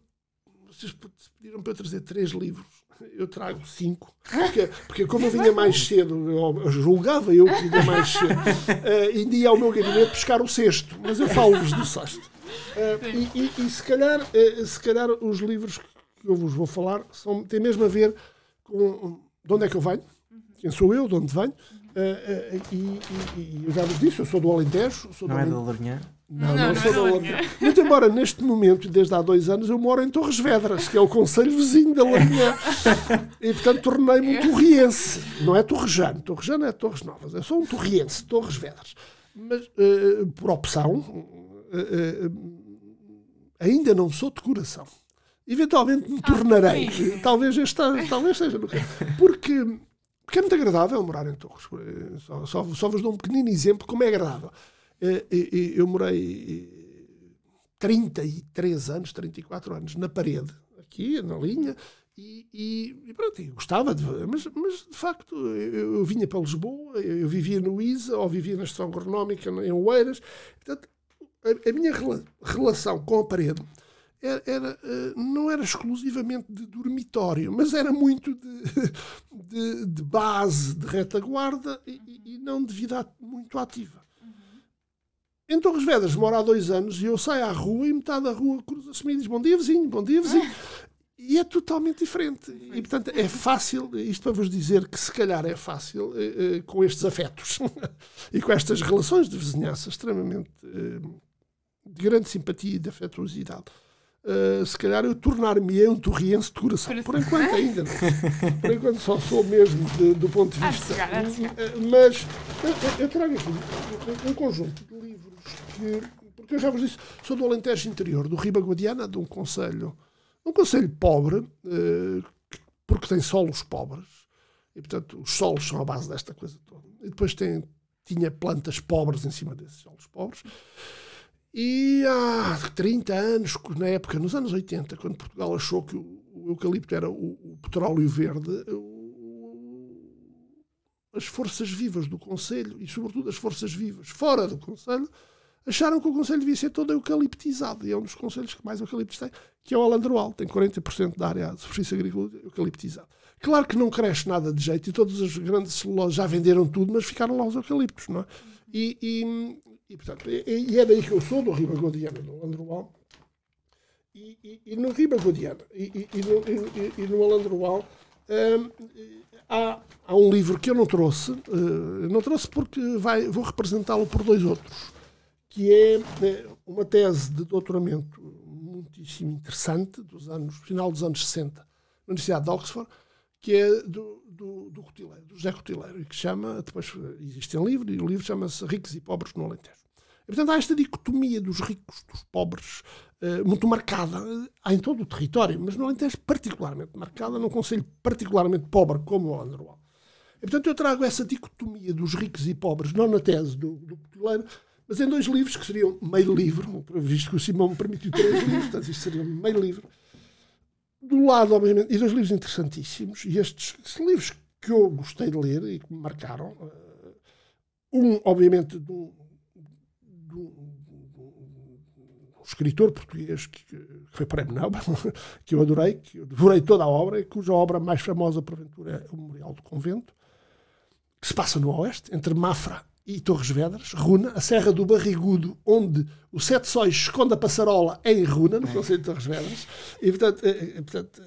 vocês pediram para eu trazer três livros. Eu trago cinco. Porque, porque como eu vinha mais cedo, eu, julgava eu que vinha mais cedo, eh, ainda ia ao meu gabinete buscar o sexto, mas eu falo-vos do sexto. Eh, e, e- e se, calhar, eh, se calhar os livros que eu vos vou falar são, têm mesmo a ver com de onde é que eu venho, quem sou eu, de onde venho. eh, eh, e, e- e eu já vos disse, eu sou do Alentejo. Sou do Não é Alentejo. da Lourinhã? Não, Não, não, não sou é da da Lourinhã. Muito embora neste momento, desde há dois anos, eu moro em Torres Vedras, que é o conselho vizinho da Lourinhã. E portanto tornei-me um torriense. Não é torrejano. Torrejano é Torres Novas. Eu sou um torriense, Torres Vedras. Mas eh, por opção, ainda não sou de coração. Eventualmente me tornarei. sim. Talvez, esta, talvez seja. caso. Porque, porque é muito agradável morar em Torres. Eh, Só, só, só vos dou um pequenino exemplo de como é agradável. Eh, eh, eh, Eu morei eh, 33 anos, 34 anos na parede, aqui na linha, e, e, e pronto, eu gostava de mas, mas de facto eu, eu vinha para Lisboa, eu, eu vivia no ISA ou vivia na estação agronómica em Oeiras, portanto, a, a minha rela- relação com a parede era, era, eh, não era exclusivamente de dormitório, mas era muito de, de, de base, de retaguarda e, e- não de vida muito ativa. Em Torres Vedras moro há dois anos e eu saio à rua e metade da rua cruza-se e diz bom dia vizinho, bom dia vizinho. E é totalmente diferente. E portanto é fácil, isto para vos dizer que se calhar é fácil eh, eh, com estes afetos e com estas relações de vizinhança extremamente eh, de grande simpatia e de afetuosidade. Uh, se calhar eu tornar-me um torriense de coração. Por enquanto ainda não. Por enquanto só sou mesmo de- do ponto de de vista. chegar. Uh, Mas eu, eu- trago aqui um, conjunto de livros que. Porque eu já vos disse, sou do Alentejo Interior, do Riba Guadiana, de um conselho. Um conselho pobre, uh, que- porque tem solos pobres. E portanto os solos são a base desta coisa toda. E depois tem, tinha plantas pobres em cima desses solos pobres. E há 30 anos, na época, nos anos 80, quando Portugal achou que o, eucalipto era o, o petróleo verde, as forças vivas do Conselho, e sobretudo as forças vivas fora do Conselho, acharam que o Conselho devia ser todo eucaliptizado. E é um dos conselhos que mais eucaliptos tem, que é o Alandroal. Tem 40% da área de superfície agrícola eucaliptizada. Claro que não cresce nada de jeito e todas as grandes celulosas já venderam tudo, mas ficaram lá os eucaliptos, não é? E, e, e, portanto, e, e é daí que eu sou, do Riba Godiana, do Alandroal. E, e, e no Riba Godiana e, e, no, e, Alandroal hum, há, há um livro que eu não trouxe, eh, não trouxe porque vai, vou representá-lo por dois outros, que é eh, uma tese de doutoramento muitíssimo interessante, dos anos, final dos anos 60, na Universidade de Oxford, que é do, do, do Cotileiro, do José Cotileiro, que chama, depois existe em livro, e o livro chama-se Ricos e Pobres no Alentejo. E, portanto, há esta dicotomia dos ricos, dos pobres, uh, muito marcada. Há em todo o território, mas no Alentejo particularmente marcada, num conselho particularmente pobre como o Androal. E, portanto, eu trago essa dicotomia dos ricos e pobres, não na tese do, do mas em dois livros que seriam meio livro, visto que o Simão me permitiu três livros, portanto, isto seria meio livro. Do lado, obviamente, e dois livros interessantíssimos, e estes livros que eu gostei de ler e que me marcaram. Uh, um, obviamente, de um, um, escritor português que, que foi prémio Nobel, que eu adorei, que eu devorei toda a obra, e cuja obra mais famosa, porventura, é o Memorial do Convento, que se passa no Oeste, entre Mafra e Torres Vedras, Runa, a Serra do Barrigudo, onde o Sete Sóis esconde a passarola é em Runa, no Conselho de Torres Vedras, e portanto, é, portanto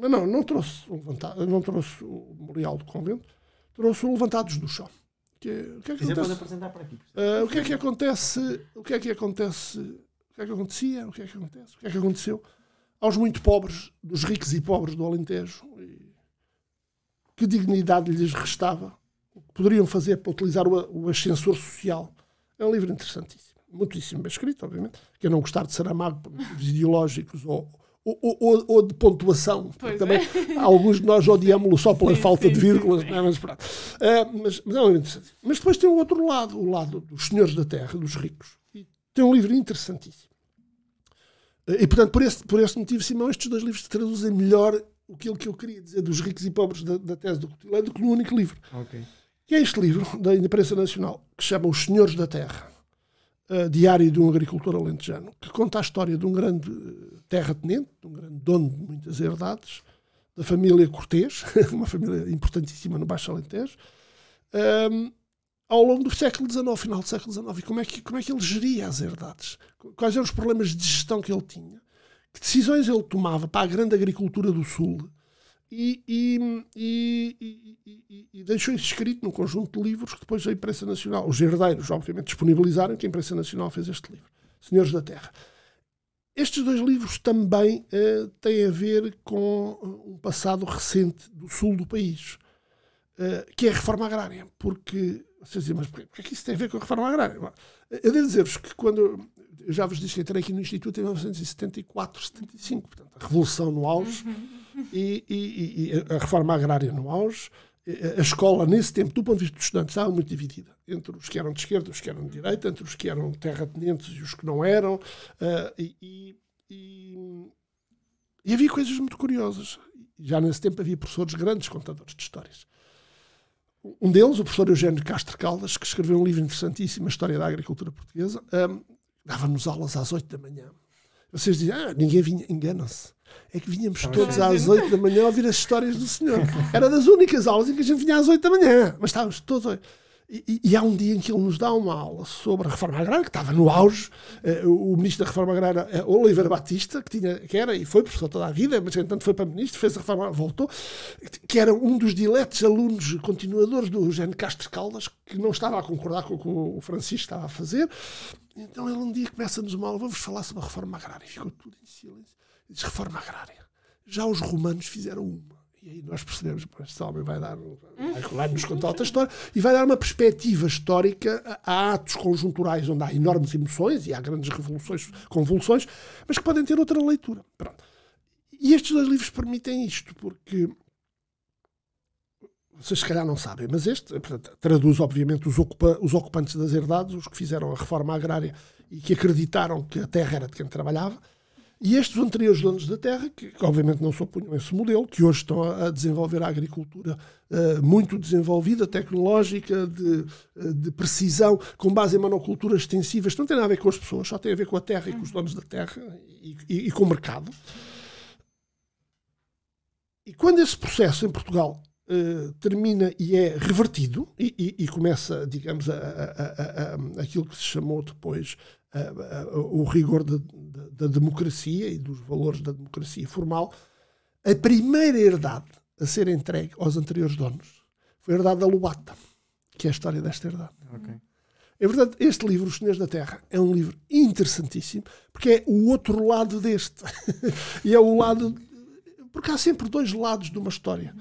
mas não, não trouxe, levantado, não trouxe o memorial do convento, trouxe o Levantados do Chão. Que, o que é que acontece? apresentar por aqui. Uh, o que é que acontece? O que é que acontece? O que é que acontecia? O que é que acontece? O que é que aconteceu aos muito pobres, dos ricos e pobres do Alentejo? E que dignidade lhes restava? O que poderiam fazer para utilizar o, o ascensor social? É um livro interessantíssimo. Muitíssimo bem escrito, obviamente. Quem não gostar de ser amado por motivos ideológicos ou ou, ou, ou, de pontuação. Também é. alguns de nós odiamos-lo só pela sim, falta sim, de vírgulas. Sim, mas, uh, mas, mas, é um interessante. Mas depois tem o outro lado, o lado dos senhores da terra, dos ricos. E tem um livro interessantíssimo. Uh, e, portanto, por este, por este motivo, Simão, estes dois livros traduzem melhor aquilo que eu queria dizer dos ricos e pobres da, da tese do Cotilé do que no único livro. Okay. Que é este livro da imprensa nacional, que se chama Os Senhores da Terra diário de um agricultor alentejano, que conta a história de um grande eh, terratenente, de um grande dono de muitas herdades, da família Cortês, uma família importantíssima no Baixo Alentejo, um, ehm, ao longo do século XIX, final do século XIX, e como é, que, como é que ele geria as herdades, quais eram os problemas de gestão que ele tinha, que decisões ele tomava para a grande agricultura do Sul, e, e, e, e, deixou isso escrito num conjunto de livros que depois a imprensa nacional, os herdeiros, obviamente, disponibilizaram, que a imprensa nacional fez este livro, Senhores da Terra. Estes dois livros também uh, têm a ver com eh, um passado recente do sul do país, uh, que é a reforma agrária. Porque, vocês dizem, mas porquê é que isso tem a ver com a reforma agrária? Eu devo dizer-vos que quando eu já vos disse que entrei aqui no Instituto em 1974, 75, portanto, a Revolução no auge. Uhum e, e, e, a reforma agrária no auge. A escola, nesse tempo, do ponto de vista dos estudantes, estava muito dividida entre os que eram de esquerda e os que eram de direita, entre os que eram terratenentes e os que não eram. Uh, e, e, havia coisas muito curiosas. Já nesse tempo havia professores grandes contadores de histórias. Um deles, o professor Eugênio Castro Caldas, que escreveu um livro interessantíssimo, A História da Agricultura Portuguesa, um, dava-nos aulas às oito da manhã. Vocês dizem, ah, ninguém vinha, enganam-se é que vinhamos todos às 8 da manhã a ouvir as histórias do Senhor. Era das únicas aulas em que a gente vinha às 8 da manhã, mas estávamos todos. E, e, há um dia em que ele nos dá uma aula sobre a reforma agrária, que estava no auge. Uh, o ministro da reforma agrária, uh, Oliveira Batista, que, tinha, que era e foi professor toda a vida, mas entanto foi para ministro, fez a reforma, voltou, que era um dos diletos alunos continuadores do Eugênio Castro Caldas, que não estava a concordar com o que o Francisco estava a fazer. Então ele um dia começa-nos uma aula, vamos falar sobre a reforma agrária. E ficou tudo em silêncio diz reforma agrária. Já os romanos fizeram uma. E aí nós percebemos, este homem vai dar, vai, nos contar outra história e vai dar uma perspectiva histórica a, atos conjunturais onde há enormes emoções e há grandes revoluções, convulsões, mas que podem ter outra leitura. Pronto. E estes dois livros permitem isto, porque vocês se calhar não sabem, mas este portanto, traduz, obviamente, os, ocupa, os ocupantes das herdades, os que fizeram a reforma agrária e que acreditaram que a terra era de quem trabalhava e estes anteriores donos da terra, que, obviamente não se opunham a esse modelo, que hoje estão a, a desenvolver a agricultura uh, muito desenvolvida, tecnológica, de, uh, de, precisão, com base em monoculturas extensivas, não tem nada a ver com as pessoas, só tem a ver com a terra e com os donos da terra e, e, e com o mercado. E quando esse processo em Portugal Uh, termina e é revertido e, e, e começa, digamos, a, a, a, aquilo que se chamou depois o rigor da, democracia e dos valores da democracia formal, a primeira herdade a ser entregue aos anteriores donos foi a herdade da Lubata, que é a história desta herdade. Okay. É verdade, este livro, Os Senhores da Terra, é um livro interessantíssimo, porque é o outro lado deste. e é o lado. Porque há sempre dois lados de uma história,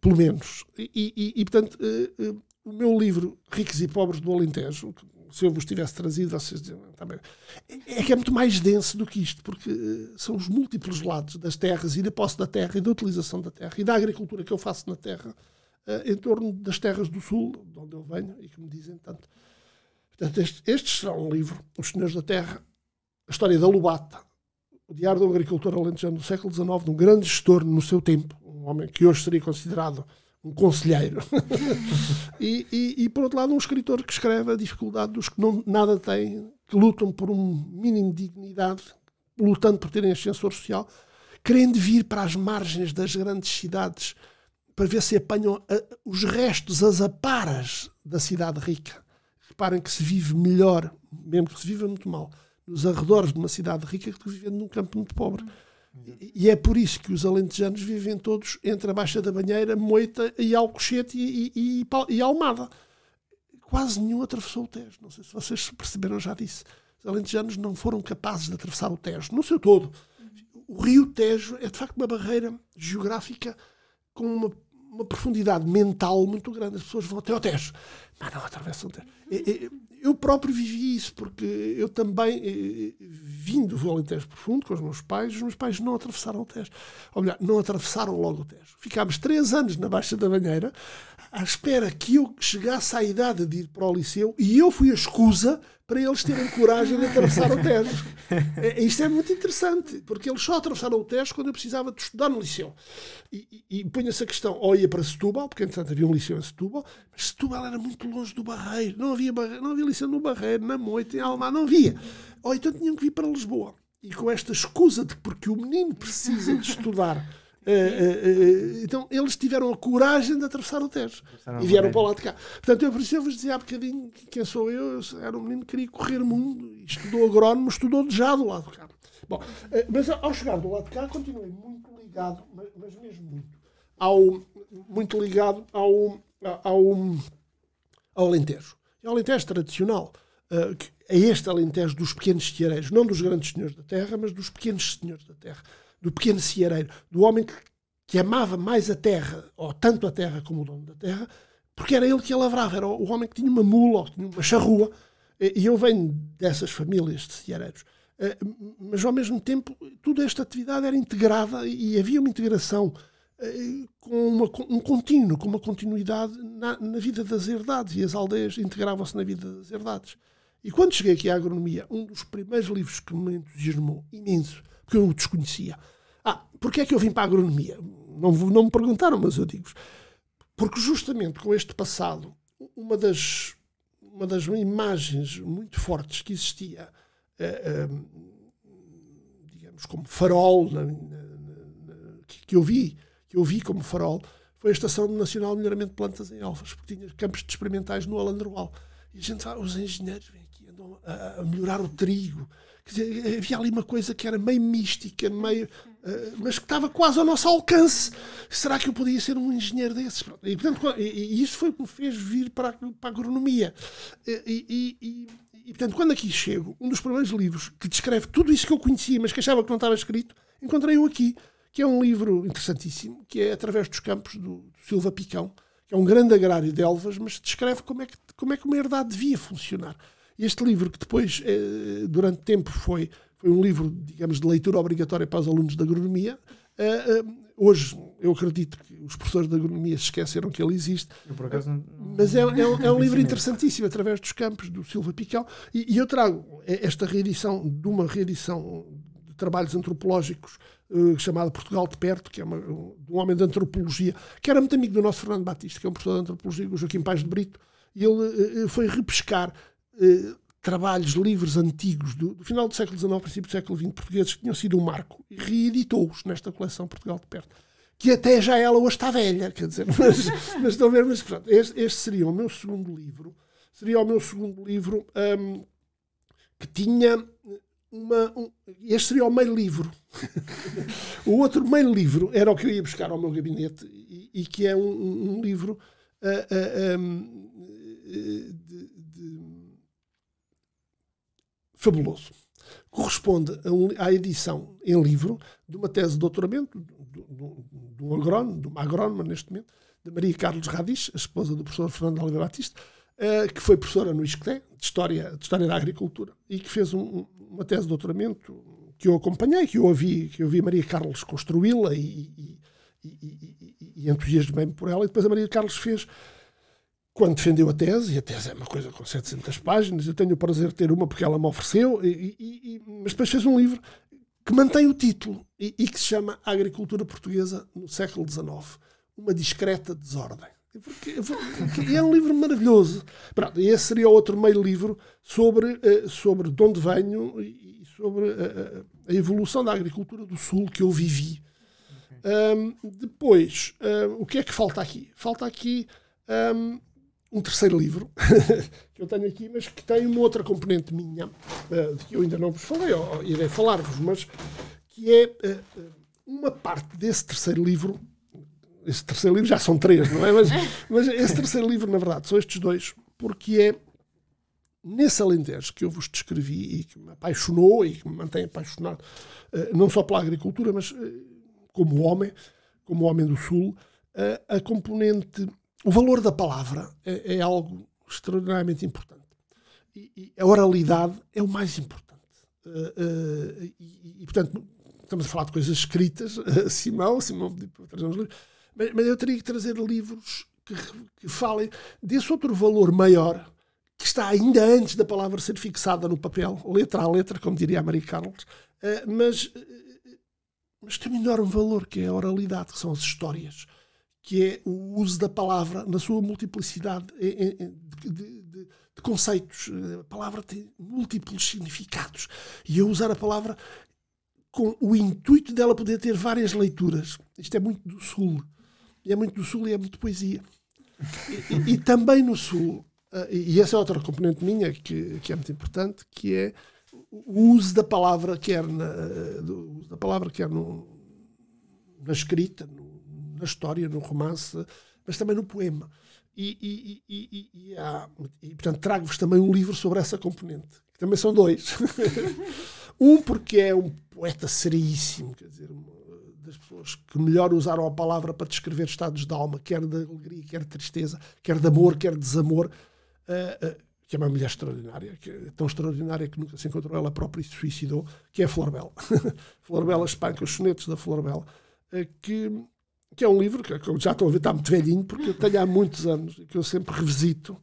pelo menos. E, e, e portanto, uh, uh, o meu livro Ricos e Pobres do Alentejo, se eu vos tivesse trazido, vocês diziam, também, é, que é muito mais denso do que isto, porque uh, são os múltiplos lados das terras e da posse da terra e da utilização da terra e da agricultura que eu faço na terra, em torno das terras do Sul, de onde eu venho e que me dizem tanto. Portanto, este, este será um livro, Os Senhores da Terra, a história da Lubata, o diário do agricultor alentejano do século XIX, de um grande gestor no seu tempo, um homem que hoje seria considerado um conselheiro. e, e, e, por outro lado, um escritor que escreve a dificuldade dos que não, nada têm, que lutam por um mínimo de dignidade, lutando por terem ascensor social, querendo vir para as margens das grandes cidades para ver se apanham a, os restos, as aparas da cidade rica. Reparem que se vive melhor, mesmo que se viva muito mal, nos arredores de uma cidade rica que vivendo num campo muito pobre. E é por isso que os alentejanos vivem todos entre a Baixa da Banheira, Moita e Alcochete e, e, e, e Almada. Quase nenhum atravessou o Tejo. Não sei se vocês perceberam já disso. Os alentejanos não foram capazes de atravessar o Tejo, no seu todo. O rio Tejo é de facto uma barreira geográfica com uma, uma profundidade mental muito grande. As pessoas vão até ao Tejo, mas não atravessam o Tejo eu próprio vivi isso, porque eu também, vim do Alentejo Profundo com os meus pais, os meus pais não atravessaram o Tejo. Ou melhor, não atravessaram logo o Tejo. Ficámos três anos na Baixa da Banheira, à espera que eu chegasse à idade de ir para o liceu, e eu fui a escusa para eles terem coragem de atravessar o Tejo. É, isto é muito interessante, porque eles só atravessaram o Tejo quando eu precisava de estudar no liceu. E, e, e punha-se a questão, ou ia para Setúbal, porque entretanto havia um liceu em Setúbal, mas Setúbal era muito longe do Barreiro, não havia, barreiro, não havia liceu no Barreiro, na Moita, em Almar, não havia. Ou então tinham que vir para Lisboa. E com esta escusa de porque o menino precisa de estudar Uh, uh, uh, então eles tiveram a coragem de atravessar o Tejo e vieram para o lado de cá. Portanto, eu, por isso eu vos dizia há bocadinho quem sou eu. eu era um menino que queria correr o mundo, estudou agrónomo, estudou já do lado de cá. Bom, mas ao chegar do lado de cá, continuei muito ligado, mas, mas mesmo muito, ao, muito ligado ao, ao, ao Alentejo. E ao Alentejo tradicional. é este Alentejo dos pequenos ceareiros, não dos grandes senhores da terra, mas dos pequenos senhores da terra do pequeno ceareiro, do homem que, que amava mais a terra, ou tanto a terra como o dono da terra, porque era ele que a lavrava, era o homem que tinha uma mula, ou tinha uma charrua, e eu venho dessas famílias de ceareiros. Eh, mas ao mesmo tempo, toda esta atividade era integrada e havia uma integração eh, com uma, um contínuo, com uma continuidade na, na vida das herdades e as aldeias integravam-se na vida das herdades. E quando cheguei aqui à agronomia, um dos primeiros livros que me entusiasmou imenso que eu desconhecia. Ah, porque é que eu vim para a agronomia? Não, não me perguntaram, mas eu digo Porque justamente com este passado, uma das, uma das imagens muito fortes que existia, eh, eh, digamos, como farol, na, na, na, que, eu vi, que eu vi como farol, foi a Estação Nacional de Melhoramento de Plantas em Alfas, porque tinha campos experimentais no Alandroal. E a gente, os engenheiros vêm aqui, andam a, a melhorar o trigo, Dizer, havia ali uma coisa que era meio mística, meio, uh, mas que estava quase ao nosso alcance. Será que eu podia ser um engenheiro desses? E, portanto, e, e isso foi o que me fez vir para a, para a agronomia. E, e, e, portanto, quando aqui chego, um dos primeiros livros que descreve tudo isso que eu conhecia, mas que achava que não estava escrito, encontrei-o aqui, que é um livro interessantíssimo, que é Através dos Campos, do, do Silva Picão, que é um grande agrário de Elvas, mas descreve como é que, como é que uma herdade devia funcionar. Este livro, que depois, eh, durante tempo, foi, foi um livro, digamos, de leitura obrigatória para os alunos de agronomia, eh, eh, hoje eu acredito que os professores de agronomia se esqueceram que ele existe. Eu, acaso, não, mas é, é, é um livro interessantíssimo, através dos campos do Silva Picão. E, e, eu trago esta reedição de uma reedição de trabalhos antropológicos chamada Portugal de Perto, que é uma, de um homem de antropologia, que era muito amigo do nosso Fernando Batista, que é um professor de antropologia, o Joaquim Pais de Brito. E ele foi repescar eh, trabalhos, livros antigos do, do, final do século XIX, princípio do século XX, portugueses que tinham sido um marco e reeditou-os nesta coleção Portugal de Perto. Que até já ela hoje está velha, quer dizer, mas, mas estão a ver, mas pronto, este, este, seria o meu segundo livro, seria o meu segundo livro um, que tinha uma. Um, este seria o meio livro. o outro meio livro era o que eu ia buscar ao meu gabinete e, e que é um, um livro uh, uh, um, de, fabuloso. Corresponde um, à edição em livro de uma tese de doutoramento de um agrónomo, de uma agrónoma neste momento, de Maria Carlos Radis, a esposa do professor Fernando Oliveira Batista, uh, que foi professora no ISCTE, de História, de História da Agricultura, e que fez um, uma tese de doutoramento que eu acompanhei, que eu ouvi, que eu vi Maria Carlos construí-la e, e, e, e entusiasmei-me por ela, e depois a Maria Carlos fez quando defendeu a tese, e a tese é uma coisa com 700 páginas, eu tenho o prazer de ter uma porque ela me ofereceu, e, e, mas depois fez um livro que mantém o título e, e, que se chama Agricultura Portuguesa no século XIX, uma discreta desordem. Porque, porque é um livro maravilhoso. Pronto, esse seria outro meio livro sobre, uh, sobre de onde venho e sobre uh, a evolução da agricultura do Sul que eu vivi. Okay. Um, depois, uh, o que é que falta aqui? Falta aqui um, um terceiro livro que eu tenho aqui, mas que tem uma outra componente minha, uh, de que eu ainda não vos falei, ou, irei falar-vos, mas que é uh, uma parte desse terceiro livro. Esse terceiro livro já são três, não é? Mas, mas esse terceiro livro, na verdade, são estes dois, porque é nesse Alentejo que eu vos descrevi e que me apaixonou e que me mantém apaixonado, uh, não só pela agricultura, mas como homem, como homem do Sul, a componente o valor da palavra é, é algo extraordinariamente importante. E, e, a oralidade é o mais importante. Uh, uh, e, e, portanto, estamos a falar de coisas escritas, uh, Simão, Simão pediu para trazer uns livros, mas, mas, eu teria que trazer livros que, que falem desse outro valor maior que está ainda antes da palavra ser fixada no papel, letra a letra, como diria a Maria Carlos, mas, mas tem um enorme valor, que é a oralidade, que são as histórias que é o uso da palavra na sua multiplicidade de, de, de, conceitos. A palavra tem múltiplos significados. E eu usar a palavra com o intuito dela poder ter várias leituras. Isto é muito do Sul. É muito do Sul e é muito poesia. E, e, e também no Sul, eh, e essa é outra componente minha que, que é muito importante, que é o uso da palavra, quer na, do, da palavra, quer no, na escrita, na história, no romance, mas também no poema. E, e, e, e, há, portanto, trago-vos também um livro sobre essa componente, que também são dois. um, porque é um poeta seríssimo, quer dizer, das pessoas que melhor usaram a palavra para descrever estados de alma, quer de alegria, quer de tristeza, quer de amor, quer de desamor, uh, uh, que é uma mulher extraordinária, que é tão extraordinária que nunca se encontrou ela própria e se suicidou, que é a Flor Bela. Flor Bela espanca os sonetos da Flor Bela, uh, que que é um livro que, já estou a ver, está muito velhinho, porque eu tenho há muitos anos, que eu sempre revisito.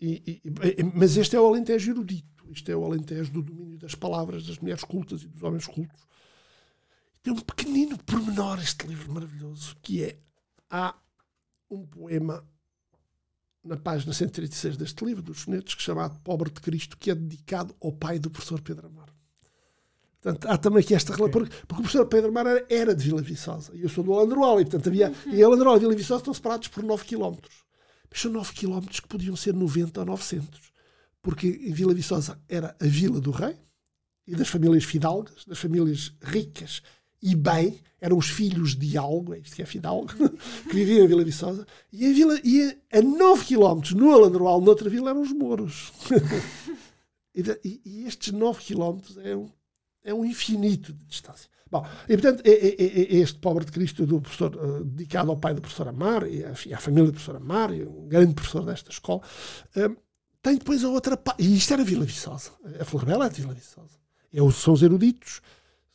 E, e, mas este é o Alentejo erudito. Isto é o Alentejo do domínio das palavras das mulheres cultas e dos homens cultos. Tem um pequenino pormenor este livro maravilhoso, que é há um poema na página 136 deste livro, dos sonetos, que é chamado Pobre de Cristo, que é dedicado ao pai do professor Pedro Amaro. Portanto, há também aqui esta relação. Porque, porque, o professor Pedro Mar era, era de Vila Viçosa e eu sou do Alandroal, e portanto havia. Uhum. E Alandroal e Vila Viçosa estão separados por 9 km. Mas são 9 km que podiam ser 90 ou 900. Porque em Vila Viçosa era a vila do rei e das famílias fidalgas, das famílias ricas e bem, eram os filhos de algo, é isto que é fidalgo, que viviam em Vila Viçosa, e a, vila, e a 9 km no Alandroal, noutra vila, eram os mouros. e, e, e, estes 9 km é um, é um infinito de distância. Bom, e portanto, é, é, é, este pobre de Cristo do professor, uh, dedicado ao pai do professor Amar e à, à família do professor Amar, e um grande professor desta escola, uh, tem depois a outra parte. E isto era Vila Viçosa. A Flor Bela é de Vila Viçosa. É, são os eruditos,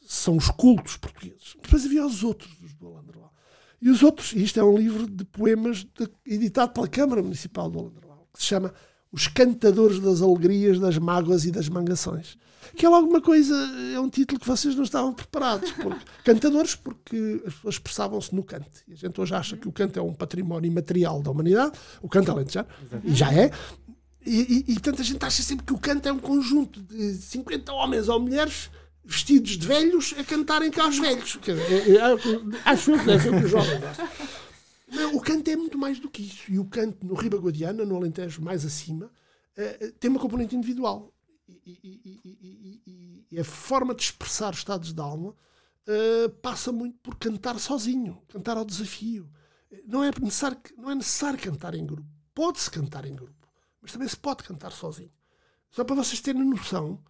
são os cultos portugueses. Depois havia os outros dos do Alandroal. E os outros, isto é um livro de poemas de, editado pela Câmara Municipal do Alandroal, que se chama Os Cantadores das Alegrias, das Mágoas e das Mangações que é logo uma coisa, é um título que vocês não estavam preparados. Porque, cantadores, porque as pessoas expressavam-se no canto. E a gente hoje acha que o canto é um património imaterial da humanidade, o canto alentejano, e já é. E, e, e portanto a gente acha sempre que o canto é um conjunto de 50 homens ou mulheres vestidos de velhos a cantarem cá aos velhos. É, é, é, acho eu que deve ser o que os jovens o canto é muito mais do que isso. E o canto no Ribaguadiana, no Alentejo mais acima, uh, tem uma componente individual e, e, e, a forma de expressar estados de alma uh, passa muito por cantar sozinho, cantar ao desafio. Não é necessário, não é necessário cantar em grupo. Pode-se cantar em grupo, mas também se pode cantar sozinho. Só para vocês terem noção,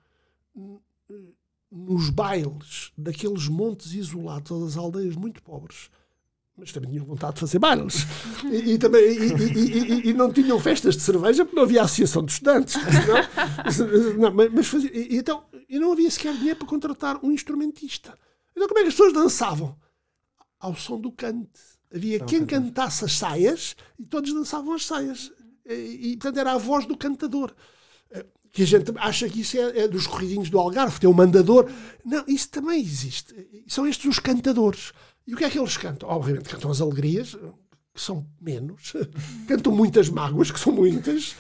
nos bailes daqueles montes isolados, das aldeias muito pobres, mas também tinham vontade de fazer bailes. E, e também, e, e, e, não tinham festas de cerveja porque não havia associação de estudantes. Não, não, mas fazia, e, então, e não havia sequer dinheiro para contratar um instrumentista. Então como é que as pessoas dançavam? Ao som do cante. Havia então, quem cantasse as saias e todos dançavam as saias. E, portanto, era a voz do cantador que a gente acha que isso é, é, dos corridinhos do Algarve, tem o mandador. Não, isso também existe. São estes os cantadores. E o que é que eles cantam? Obviamente cantam as alegrias, que são menos. cantam muitas mágoas, que são muitas.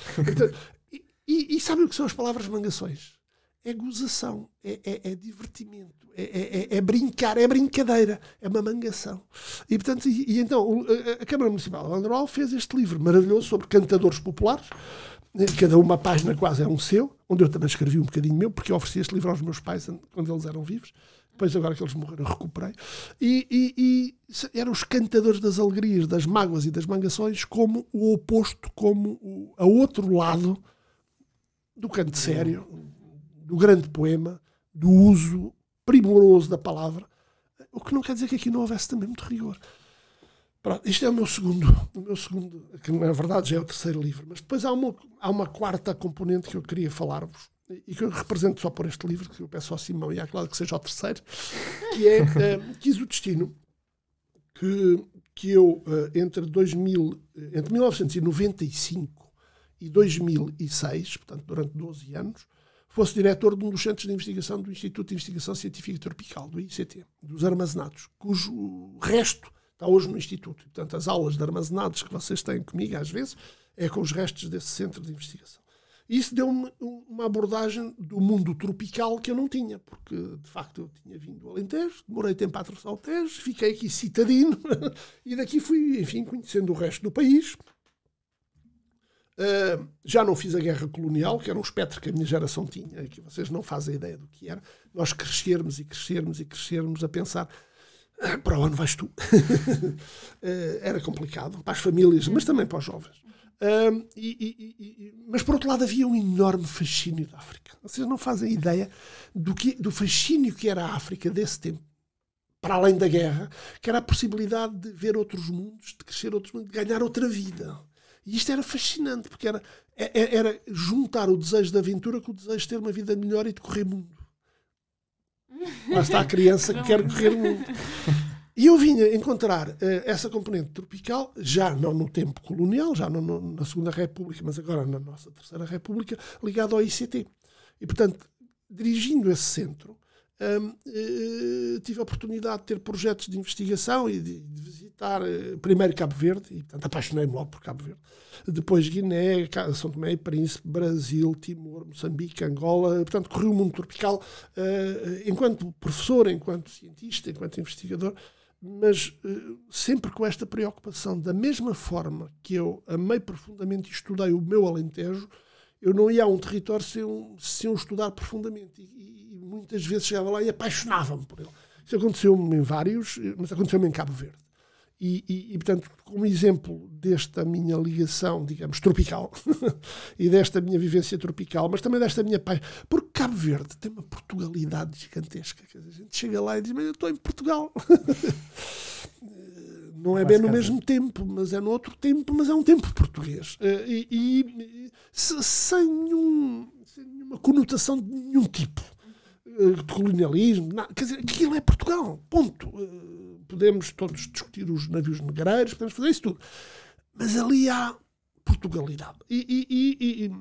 E, e, e sabem o que são as palavras mangações? É gozação, é, é, é divertimento, é, é, é, é brincar, é brincadeira, é uma mangação. E, portanto, e, e então a Câmara Municipal de Androal fez este livro maravilhoso sobre cantadores populares, cada uma página quase é um seu, onde eu também escrevi um bocadinho meu, porque eu ofereci este livro aos meus pais quando eles eram vivos. Depois, agora que eles morreram, recuperei. E, e, e eram os cantadores das alegrias, das mágoas e das mangações, como o oposto, como o, a outro lado do canto sério, do grande poema, do uso primoroso da palavra. O que não quer dizer que aqui não houvesse também muito rigor. Pronto, isto é o meu segundo, o meu segundo, que na verdade já é o terceiro livro, mas depois há uma, há uma quarta componente que eu queria falar-vos e que eu represento só por este livro, que eu peço ao Simão e à Cláudia que seja o terceiro, que é uh, Quis o Destino, que, que eu, uh, entre, 2000, entre 1995 e 2006, portanto durante 12 anos, fosse diretor de um dos centros de investigação do Instituto de Investigação Científica Tropical, do ICT, dos armazenados, cujo resto está hoje no Instituto. Portanto, as aulas de armazenados que vocês têm comigo, às vezes, é com os restos desse centro de investigação. Isso deu-me uma abordagem do mundo tropical que eu não tinha, porque de facto eu tinha vindo do Alentejo, demorei tempo a atravessar o Tejo, fiquei aqui citadino e daqui fui, enfim, conhecendo o resto do país. Uh, já não fiz a guerra colonial, que era um espectro que a minha geração tinha, que vocês não fazem ideia do que era. Nós crescermos e crescermos e crescermos a pensar para o ano vais tu. Eh, era complicado para as famílias, mas também para os jovens. Um, e, e, e, mas por outro lado havia um enorme fascínio da África. Vocês não fazem ideia do, que, do fascínio que era a África desse tempo, para além da guerra, que era a possibilidade de ver outros mundos, de crescer outros mundos, de ganhar outra vida. E isto era fascinante, porque era, é, é, era juntar o desejo de aventura com o desejo de ter uma vida melhor e de correr mundo. Lá está a criança que quer correr muito. E eu vinha encontrar uh, essa componente tropical, já não no tempo colonial, já não na Segunda República, mas agora na nossa Terceira República, ligado ao ICT. E, portanto, dirigindo esse centro, um, uh, eh, tive a oportunidade de ter projetos de investigação e de, de visitar uh, primeiro Cabo Verde, e portanto apaixonei-me logo por Cabo Verde, depois Guiné, São Tomé e Príncipe, Brasil, Timor, Moçambique, Angola, portanto corri o mundo tropical uh, enquanto professor, enquanto cientista, enquanto investigador, mas sempre com esta preocupação, da mesma forma que eu amei profundamente e estudei o meu Alentejo, eu não ia a um território sem, sem um estudar profundamente. E, e, muitas vezes chegava lá e apaixonava-me por ele. Isso aconteceu-me em vários, mas aconteceu-me em Cabo Verde. E, e, e, portanto, como exemplo desta minha ligação, digamos, tropical, e desta minha vivência tropical, mas também desta minha paixão, porque Cabo Verde tem uma Portugalidade gigantesca. a gente chega lá e diz, mas eu estou em Portugal. não é bem no mesmo tempo, mas é no outro tempo, mas é um tempo português. Eh, e, e sem, nenhum, sem nenhuma conotação de nenhum tipo eh, de colonialismo. Não, quer dizer, aquilo é Portugal, ponto. Eh, podemos todos discutir os navios negreiros, podemos fazer isso tudo. Mas ali há Portugalidade. E, e, e,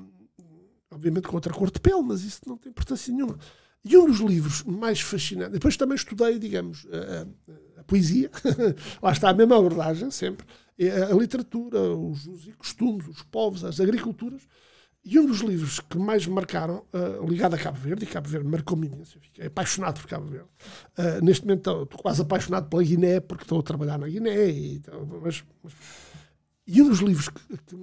obviamente com outra cor de pele, mas isso não tem importância nenhuma. E um dos livros mais fascinantes, depois também estudei, digamos, a, a, a poesia, lá está a mesma abordagem sempre, a, a literatura, os usos e costumes, os povos, as agriculturas. E um dos livros que mais me marcaram, uh, ligado a Cabo Verde, e Cabo Verde marcou-me imenso, fiquei apaixonado por Cabo Verde. Uh, neste momento estou, estou, quase apaixonado pela Guiné, porque estou a trabalhar na Guiné. E, mas, mas, e um dos livros que, que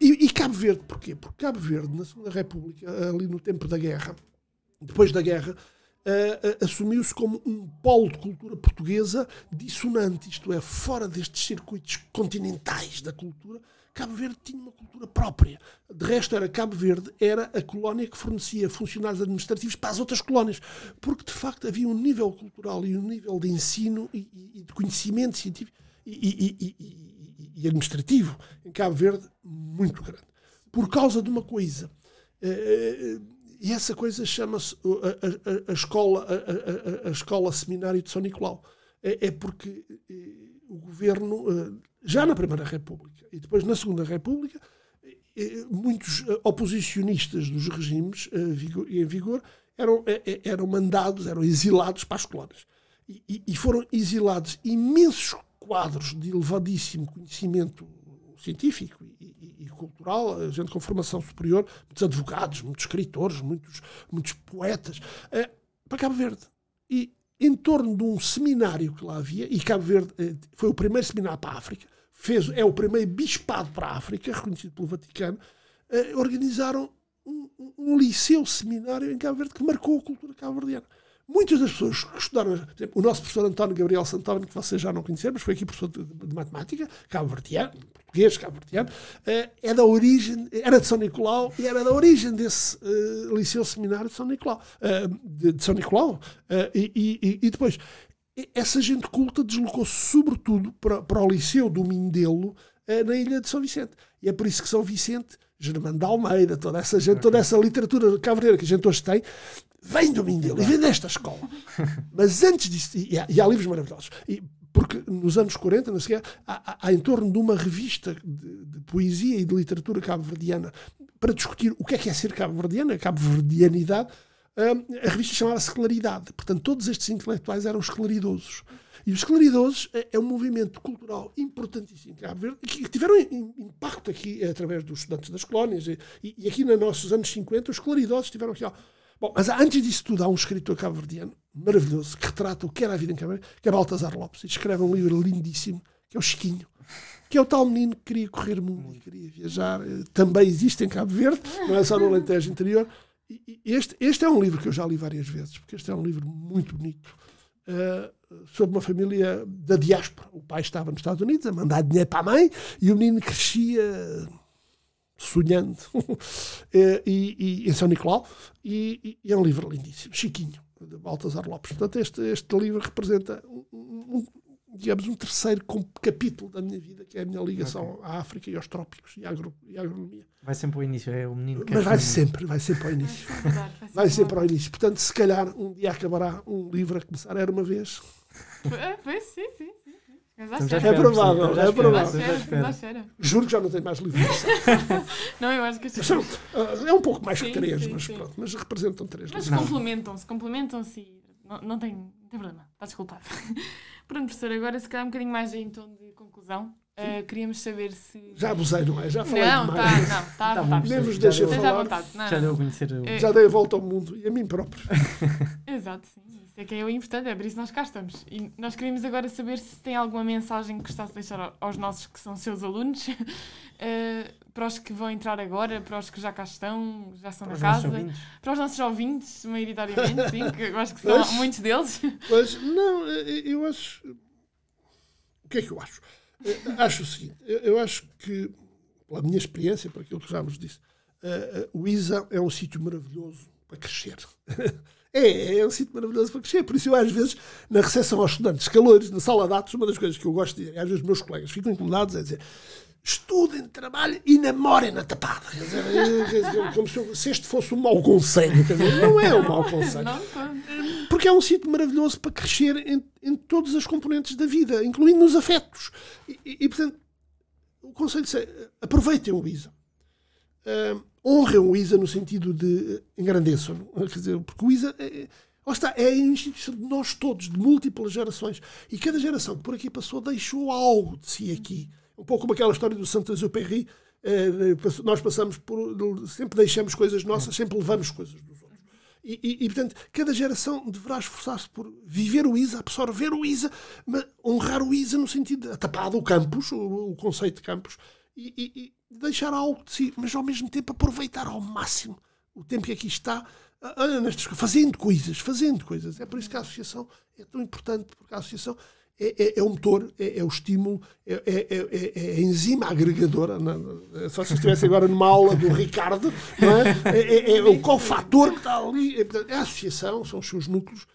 e, e, Cabo Verde, porquê? Porque Cabo Verde, na Segunda República, ali no tempo da guerra, depois da guerra, uh, uh, assumiu-se como um polo de cultura portuguesa dissonante, isto é, fora destes circuitos continentais da cultura, Cabo Verde tinha uma cultura própria. De resto, era Cabo Verde era a colónia que fornecia funcionários administrativos para as outras colónias, porque de facto havia um nível cultural e um nível de ensino e, e de conhecimento científico e, e, e, administrativo em Cabo Verde muito grande. Por causa de uma coisa. Uh, e essa coisa chama-se a, a, a, escola, a, a, escola seminário de São Nicolau. É, é porque eh, o governo, eh, já na Primeira República e depois na Segunda República, eh, muitos oposicionistas dos regimes em vigor eram, eram mandados, eram exilados para as colónias. E, e foram exilados imensos quadros de elevadíssimo conhecimento científico e, e, cultural, gente com formação superior, muitos advogados, muitos escritores, muitos, muitos poetas, eh, para Cabo Verde. E em torno de um seminário que lá havia, e Cabo Verde eh, foi o primeiro seminário para a África, fez, é o primeiro bispado para a África, reconhecido pelo Vaticano, eh, organizaram um, um, liceu seminário em Cabo Verde que marcou a cultura cabo-verdiana. Muitas das pessoas que estudaram, exemplo, o nosso professor António Gabriel Santana, que vocês já não conheceram, mas foi aqui professor de, de matemática, cabo-verdiano, português, cabo-verdiano, uh, é da origem, era de São Nicolau e era da origem desse uh, liceu seminário de São Nicolau. Uh, de, de, São Nicolau. E, e, e, depois, essa gente culta deslocou-se sobretudo para, para o liceu do Mindelo, na ilha de São Vicente. E é por isso que São Vicente Germano de Almeida, toda essa gente, toda essa literatura cavaleira que a gente hoje tem, vem do Mindelo e vem desta escola. Mas antes disso, e há, e há livros maravilhosos, e, porque nos anos 40, não sei, há, há, há em torno de uma revista de, de poesia e de literatura cabo-verdiana para discutir o que é que é ser cabo-verdiana, a cabo-verdianidade, hum, a revista chamava-se Claridade. Portanto, todos estes intelectuais eram esclaridosos. E os esclaridosos é, é um movimento cultural importantíssimo em Cabo Verde, que tiveram impacto aqui através dos estudantes das colónias. E, e aqui nos nossos anos 50, os esclaridosos tiveram aqui. Ó, Bom, mas antes disso tudo, há um escritor cabo-verdiano maravilhoso que retrata o que era a vida em Cabo Verde, que é Baltasar Lopes, e escreve um livro lindíssimo, que é o Chiquinho, que é o tal menino que queria correr mundo e queria viajar. Eh, também existe em Cabo Verde, não é só no Alentejo interior. Este, este é um livro que eu já li várias vezes, porque este é um livro muito bonito. Uh, sobre uma família da diáspora. O pai estava nos Estados Unidos a mandar dinheiro para a mãe e o menino crescia sonhando, e, e, em São Nicolau, e, e, é um livro lindíssimo, Chiquinho, de Baltasar Lopes. Portanto, este, este livro representa um, um, digamos, um terceiro capítulo da minha vida, que é a minha ligação okay. à África e aos trópicos e à, agro, e à agronomia. Vai sempre ao início, é o menino que Mas vai sempre, vai sempre ao início. vai sempre ao início. Portanto, se calhar um dia acabará um livro a começar, era uma vez. Pois, sim, sim. É provável, é provável. Juro que já não tenho mais livros. não, eu acho que sim. É um pouco mais sim, que três, sim, mas sim. pronto. Mas representam três mas complementam-se, complementam-se e não, não, tem, não tem problema. Está desculpado. Pronto, professor, agora se calhar um bocadinho mais em tom de conclusão. Uh, queríamos saber se. Já abusei, não é? Já falei não, demais. Tá, não, está à vontade. Nem vos deixei falar. Vontade. Não, já deu a conhecer. O... Já dei a volta ao mundo e a mim próprio. Exato, sim. Isso é que é o importante, é por isso que nós cá estamos. E nós queríamos agora saber se tem alguma mensagem que gostasse de deixar aos nossos que são seus alunos, uh, para os que vão entrar agora, para os que já cá estão, já estão para na casa, para os nossos ouvintes, maioritariamente, sim, que eu acho que são muitos deles. Pois, não, eu acho. O que é que eu acho? acho o seguinte: eu acho que, pela minha experiência, por aquilo que já vos disse, uh, uh, o ISA é um sítio maravilhoso para crescer. é, é um sítio maravilhoso para crescer. Por isso, eu, às vezes, na recepção aos estudantes, calores, na sala de atos, uma das coisas que eu gosto de dizer, às vezes, meus colegas ficam incomodados, é dizer estudem, trabalhem e namorem na tapada. Quer dizer, como se, se, este fosse um mau conselho. Quer dizer, não é um mau conselho. Porque é um sítio maravilhoso para crescer em, em todas as componentes da vida, incluindo nos afetos. E, e, e portanto, o conselho é aproveitem o ISA. Uh, honrem o ISA no sentido de engrandeçam. Quer dizer, porque o ISA é, está, é a instituição de nós todos, de múltiplas gerações. E cada geração que por aqui passou deixou algo de si aqui um pouco como aquela história do Saint-Exupéry, eh, nós passamos por, sempre deixamos coisas nossas, sempre levamos coisas dos outros. E, e, e portanto, cada geração deverá esforçar-se por viver o ISA, absorver o ISA, mas honrar o ISA no sentido de tapado o campus, o, o conceito de campus, e, e, deixar algo de si, mas ao mesmo tempo aproveitar ao máximo o tempo que aqui está, nestas, fazendo coisas, fazendo coisas. É por isso que a associação é tão importante, porque a associação é, é, é o motor, é, é o estímulo, é, é, é- é a enzima agregadora. Não, não, se vocês estivessem agora numa aula do Ricardo, é? É, é- é o cofator que está ali. É, é a associação, são os seus núcleos.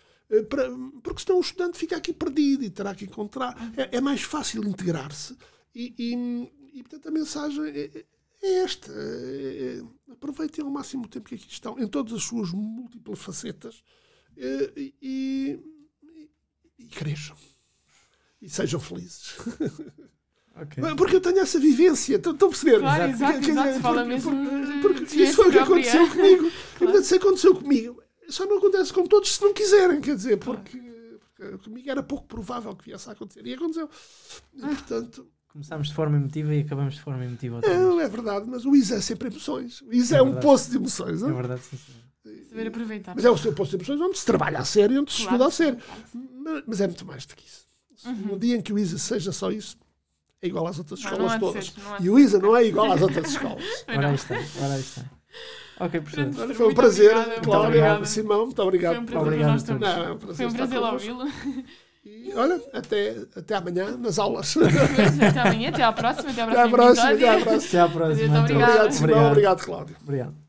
para- porque senão o estudante fica aqui perdido e terá que encontrar. É, é mais fácil integrar-se. E, e, e, portanto, a mensagem é, é esta. É, é, aproveitem ao máximo o tempo que aqui estão, em todas as suas múltiplas facetas. eh, E, e, e cresçam. E sejam felizes. Ok. Porque eu tenho essa vivência, estão a perceber? Claro, exato, exato, porque- mesmo porque- porque isso foi o que aconteceu própria. comigo. Portanto, se aconteceu comigo, só não acontece com todos se não quiserem, quer dizer, porque, porque comigo era pouco provável que viesse a acontecer. E aconteceu. E, portanto, Começámos de forma emotiva e acabamos de forma emotiva outra vez. não, é verdade, mas o ISA é sempre emoções. O ISA é, É um poço de emoções. É não é? verdade, sim, senhor. Saber aproveitar. Mas é o seu poço de emoções onde se trabalha a sério, onde se Claro, estuda a sério. claro. Mas, mas é muito mais do que isso. Uhum. No dia em que o ISA seja só isso, é igual às outras Não, escolas não todas. ser, E o ISA não é igual às outras escolas. Foi Ora aí está, ora aí está. Ok, professor. Pronto. Olha, Foi um prazer, obrigada, muito Cláudia, obrigada. Simão, muito obrigado. Foi um prazer Obrigado todos. Não, é um prazer Foi um estar prazer ouvi-lo. E olha, até, até amanhã nas aulas. Até amanhã, até à próxima, até ao Até à próxima, até à próxima. Até à próxima. Muito obrigada. Obrigado, Simão. Obrigado, Cláudio. Obrigado.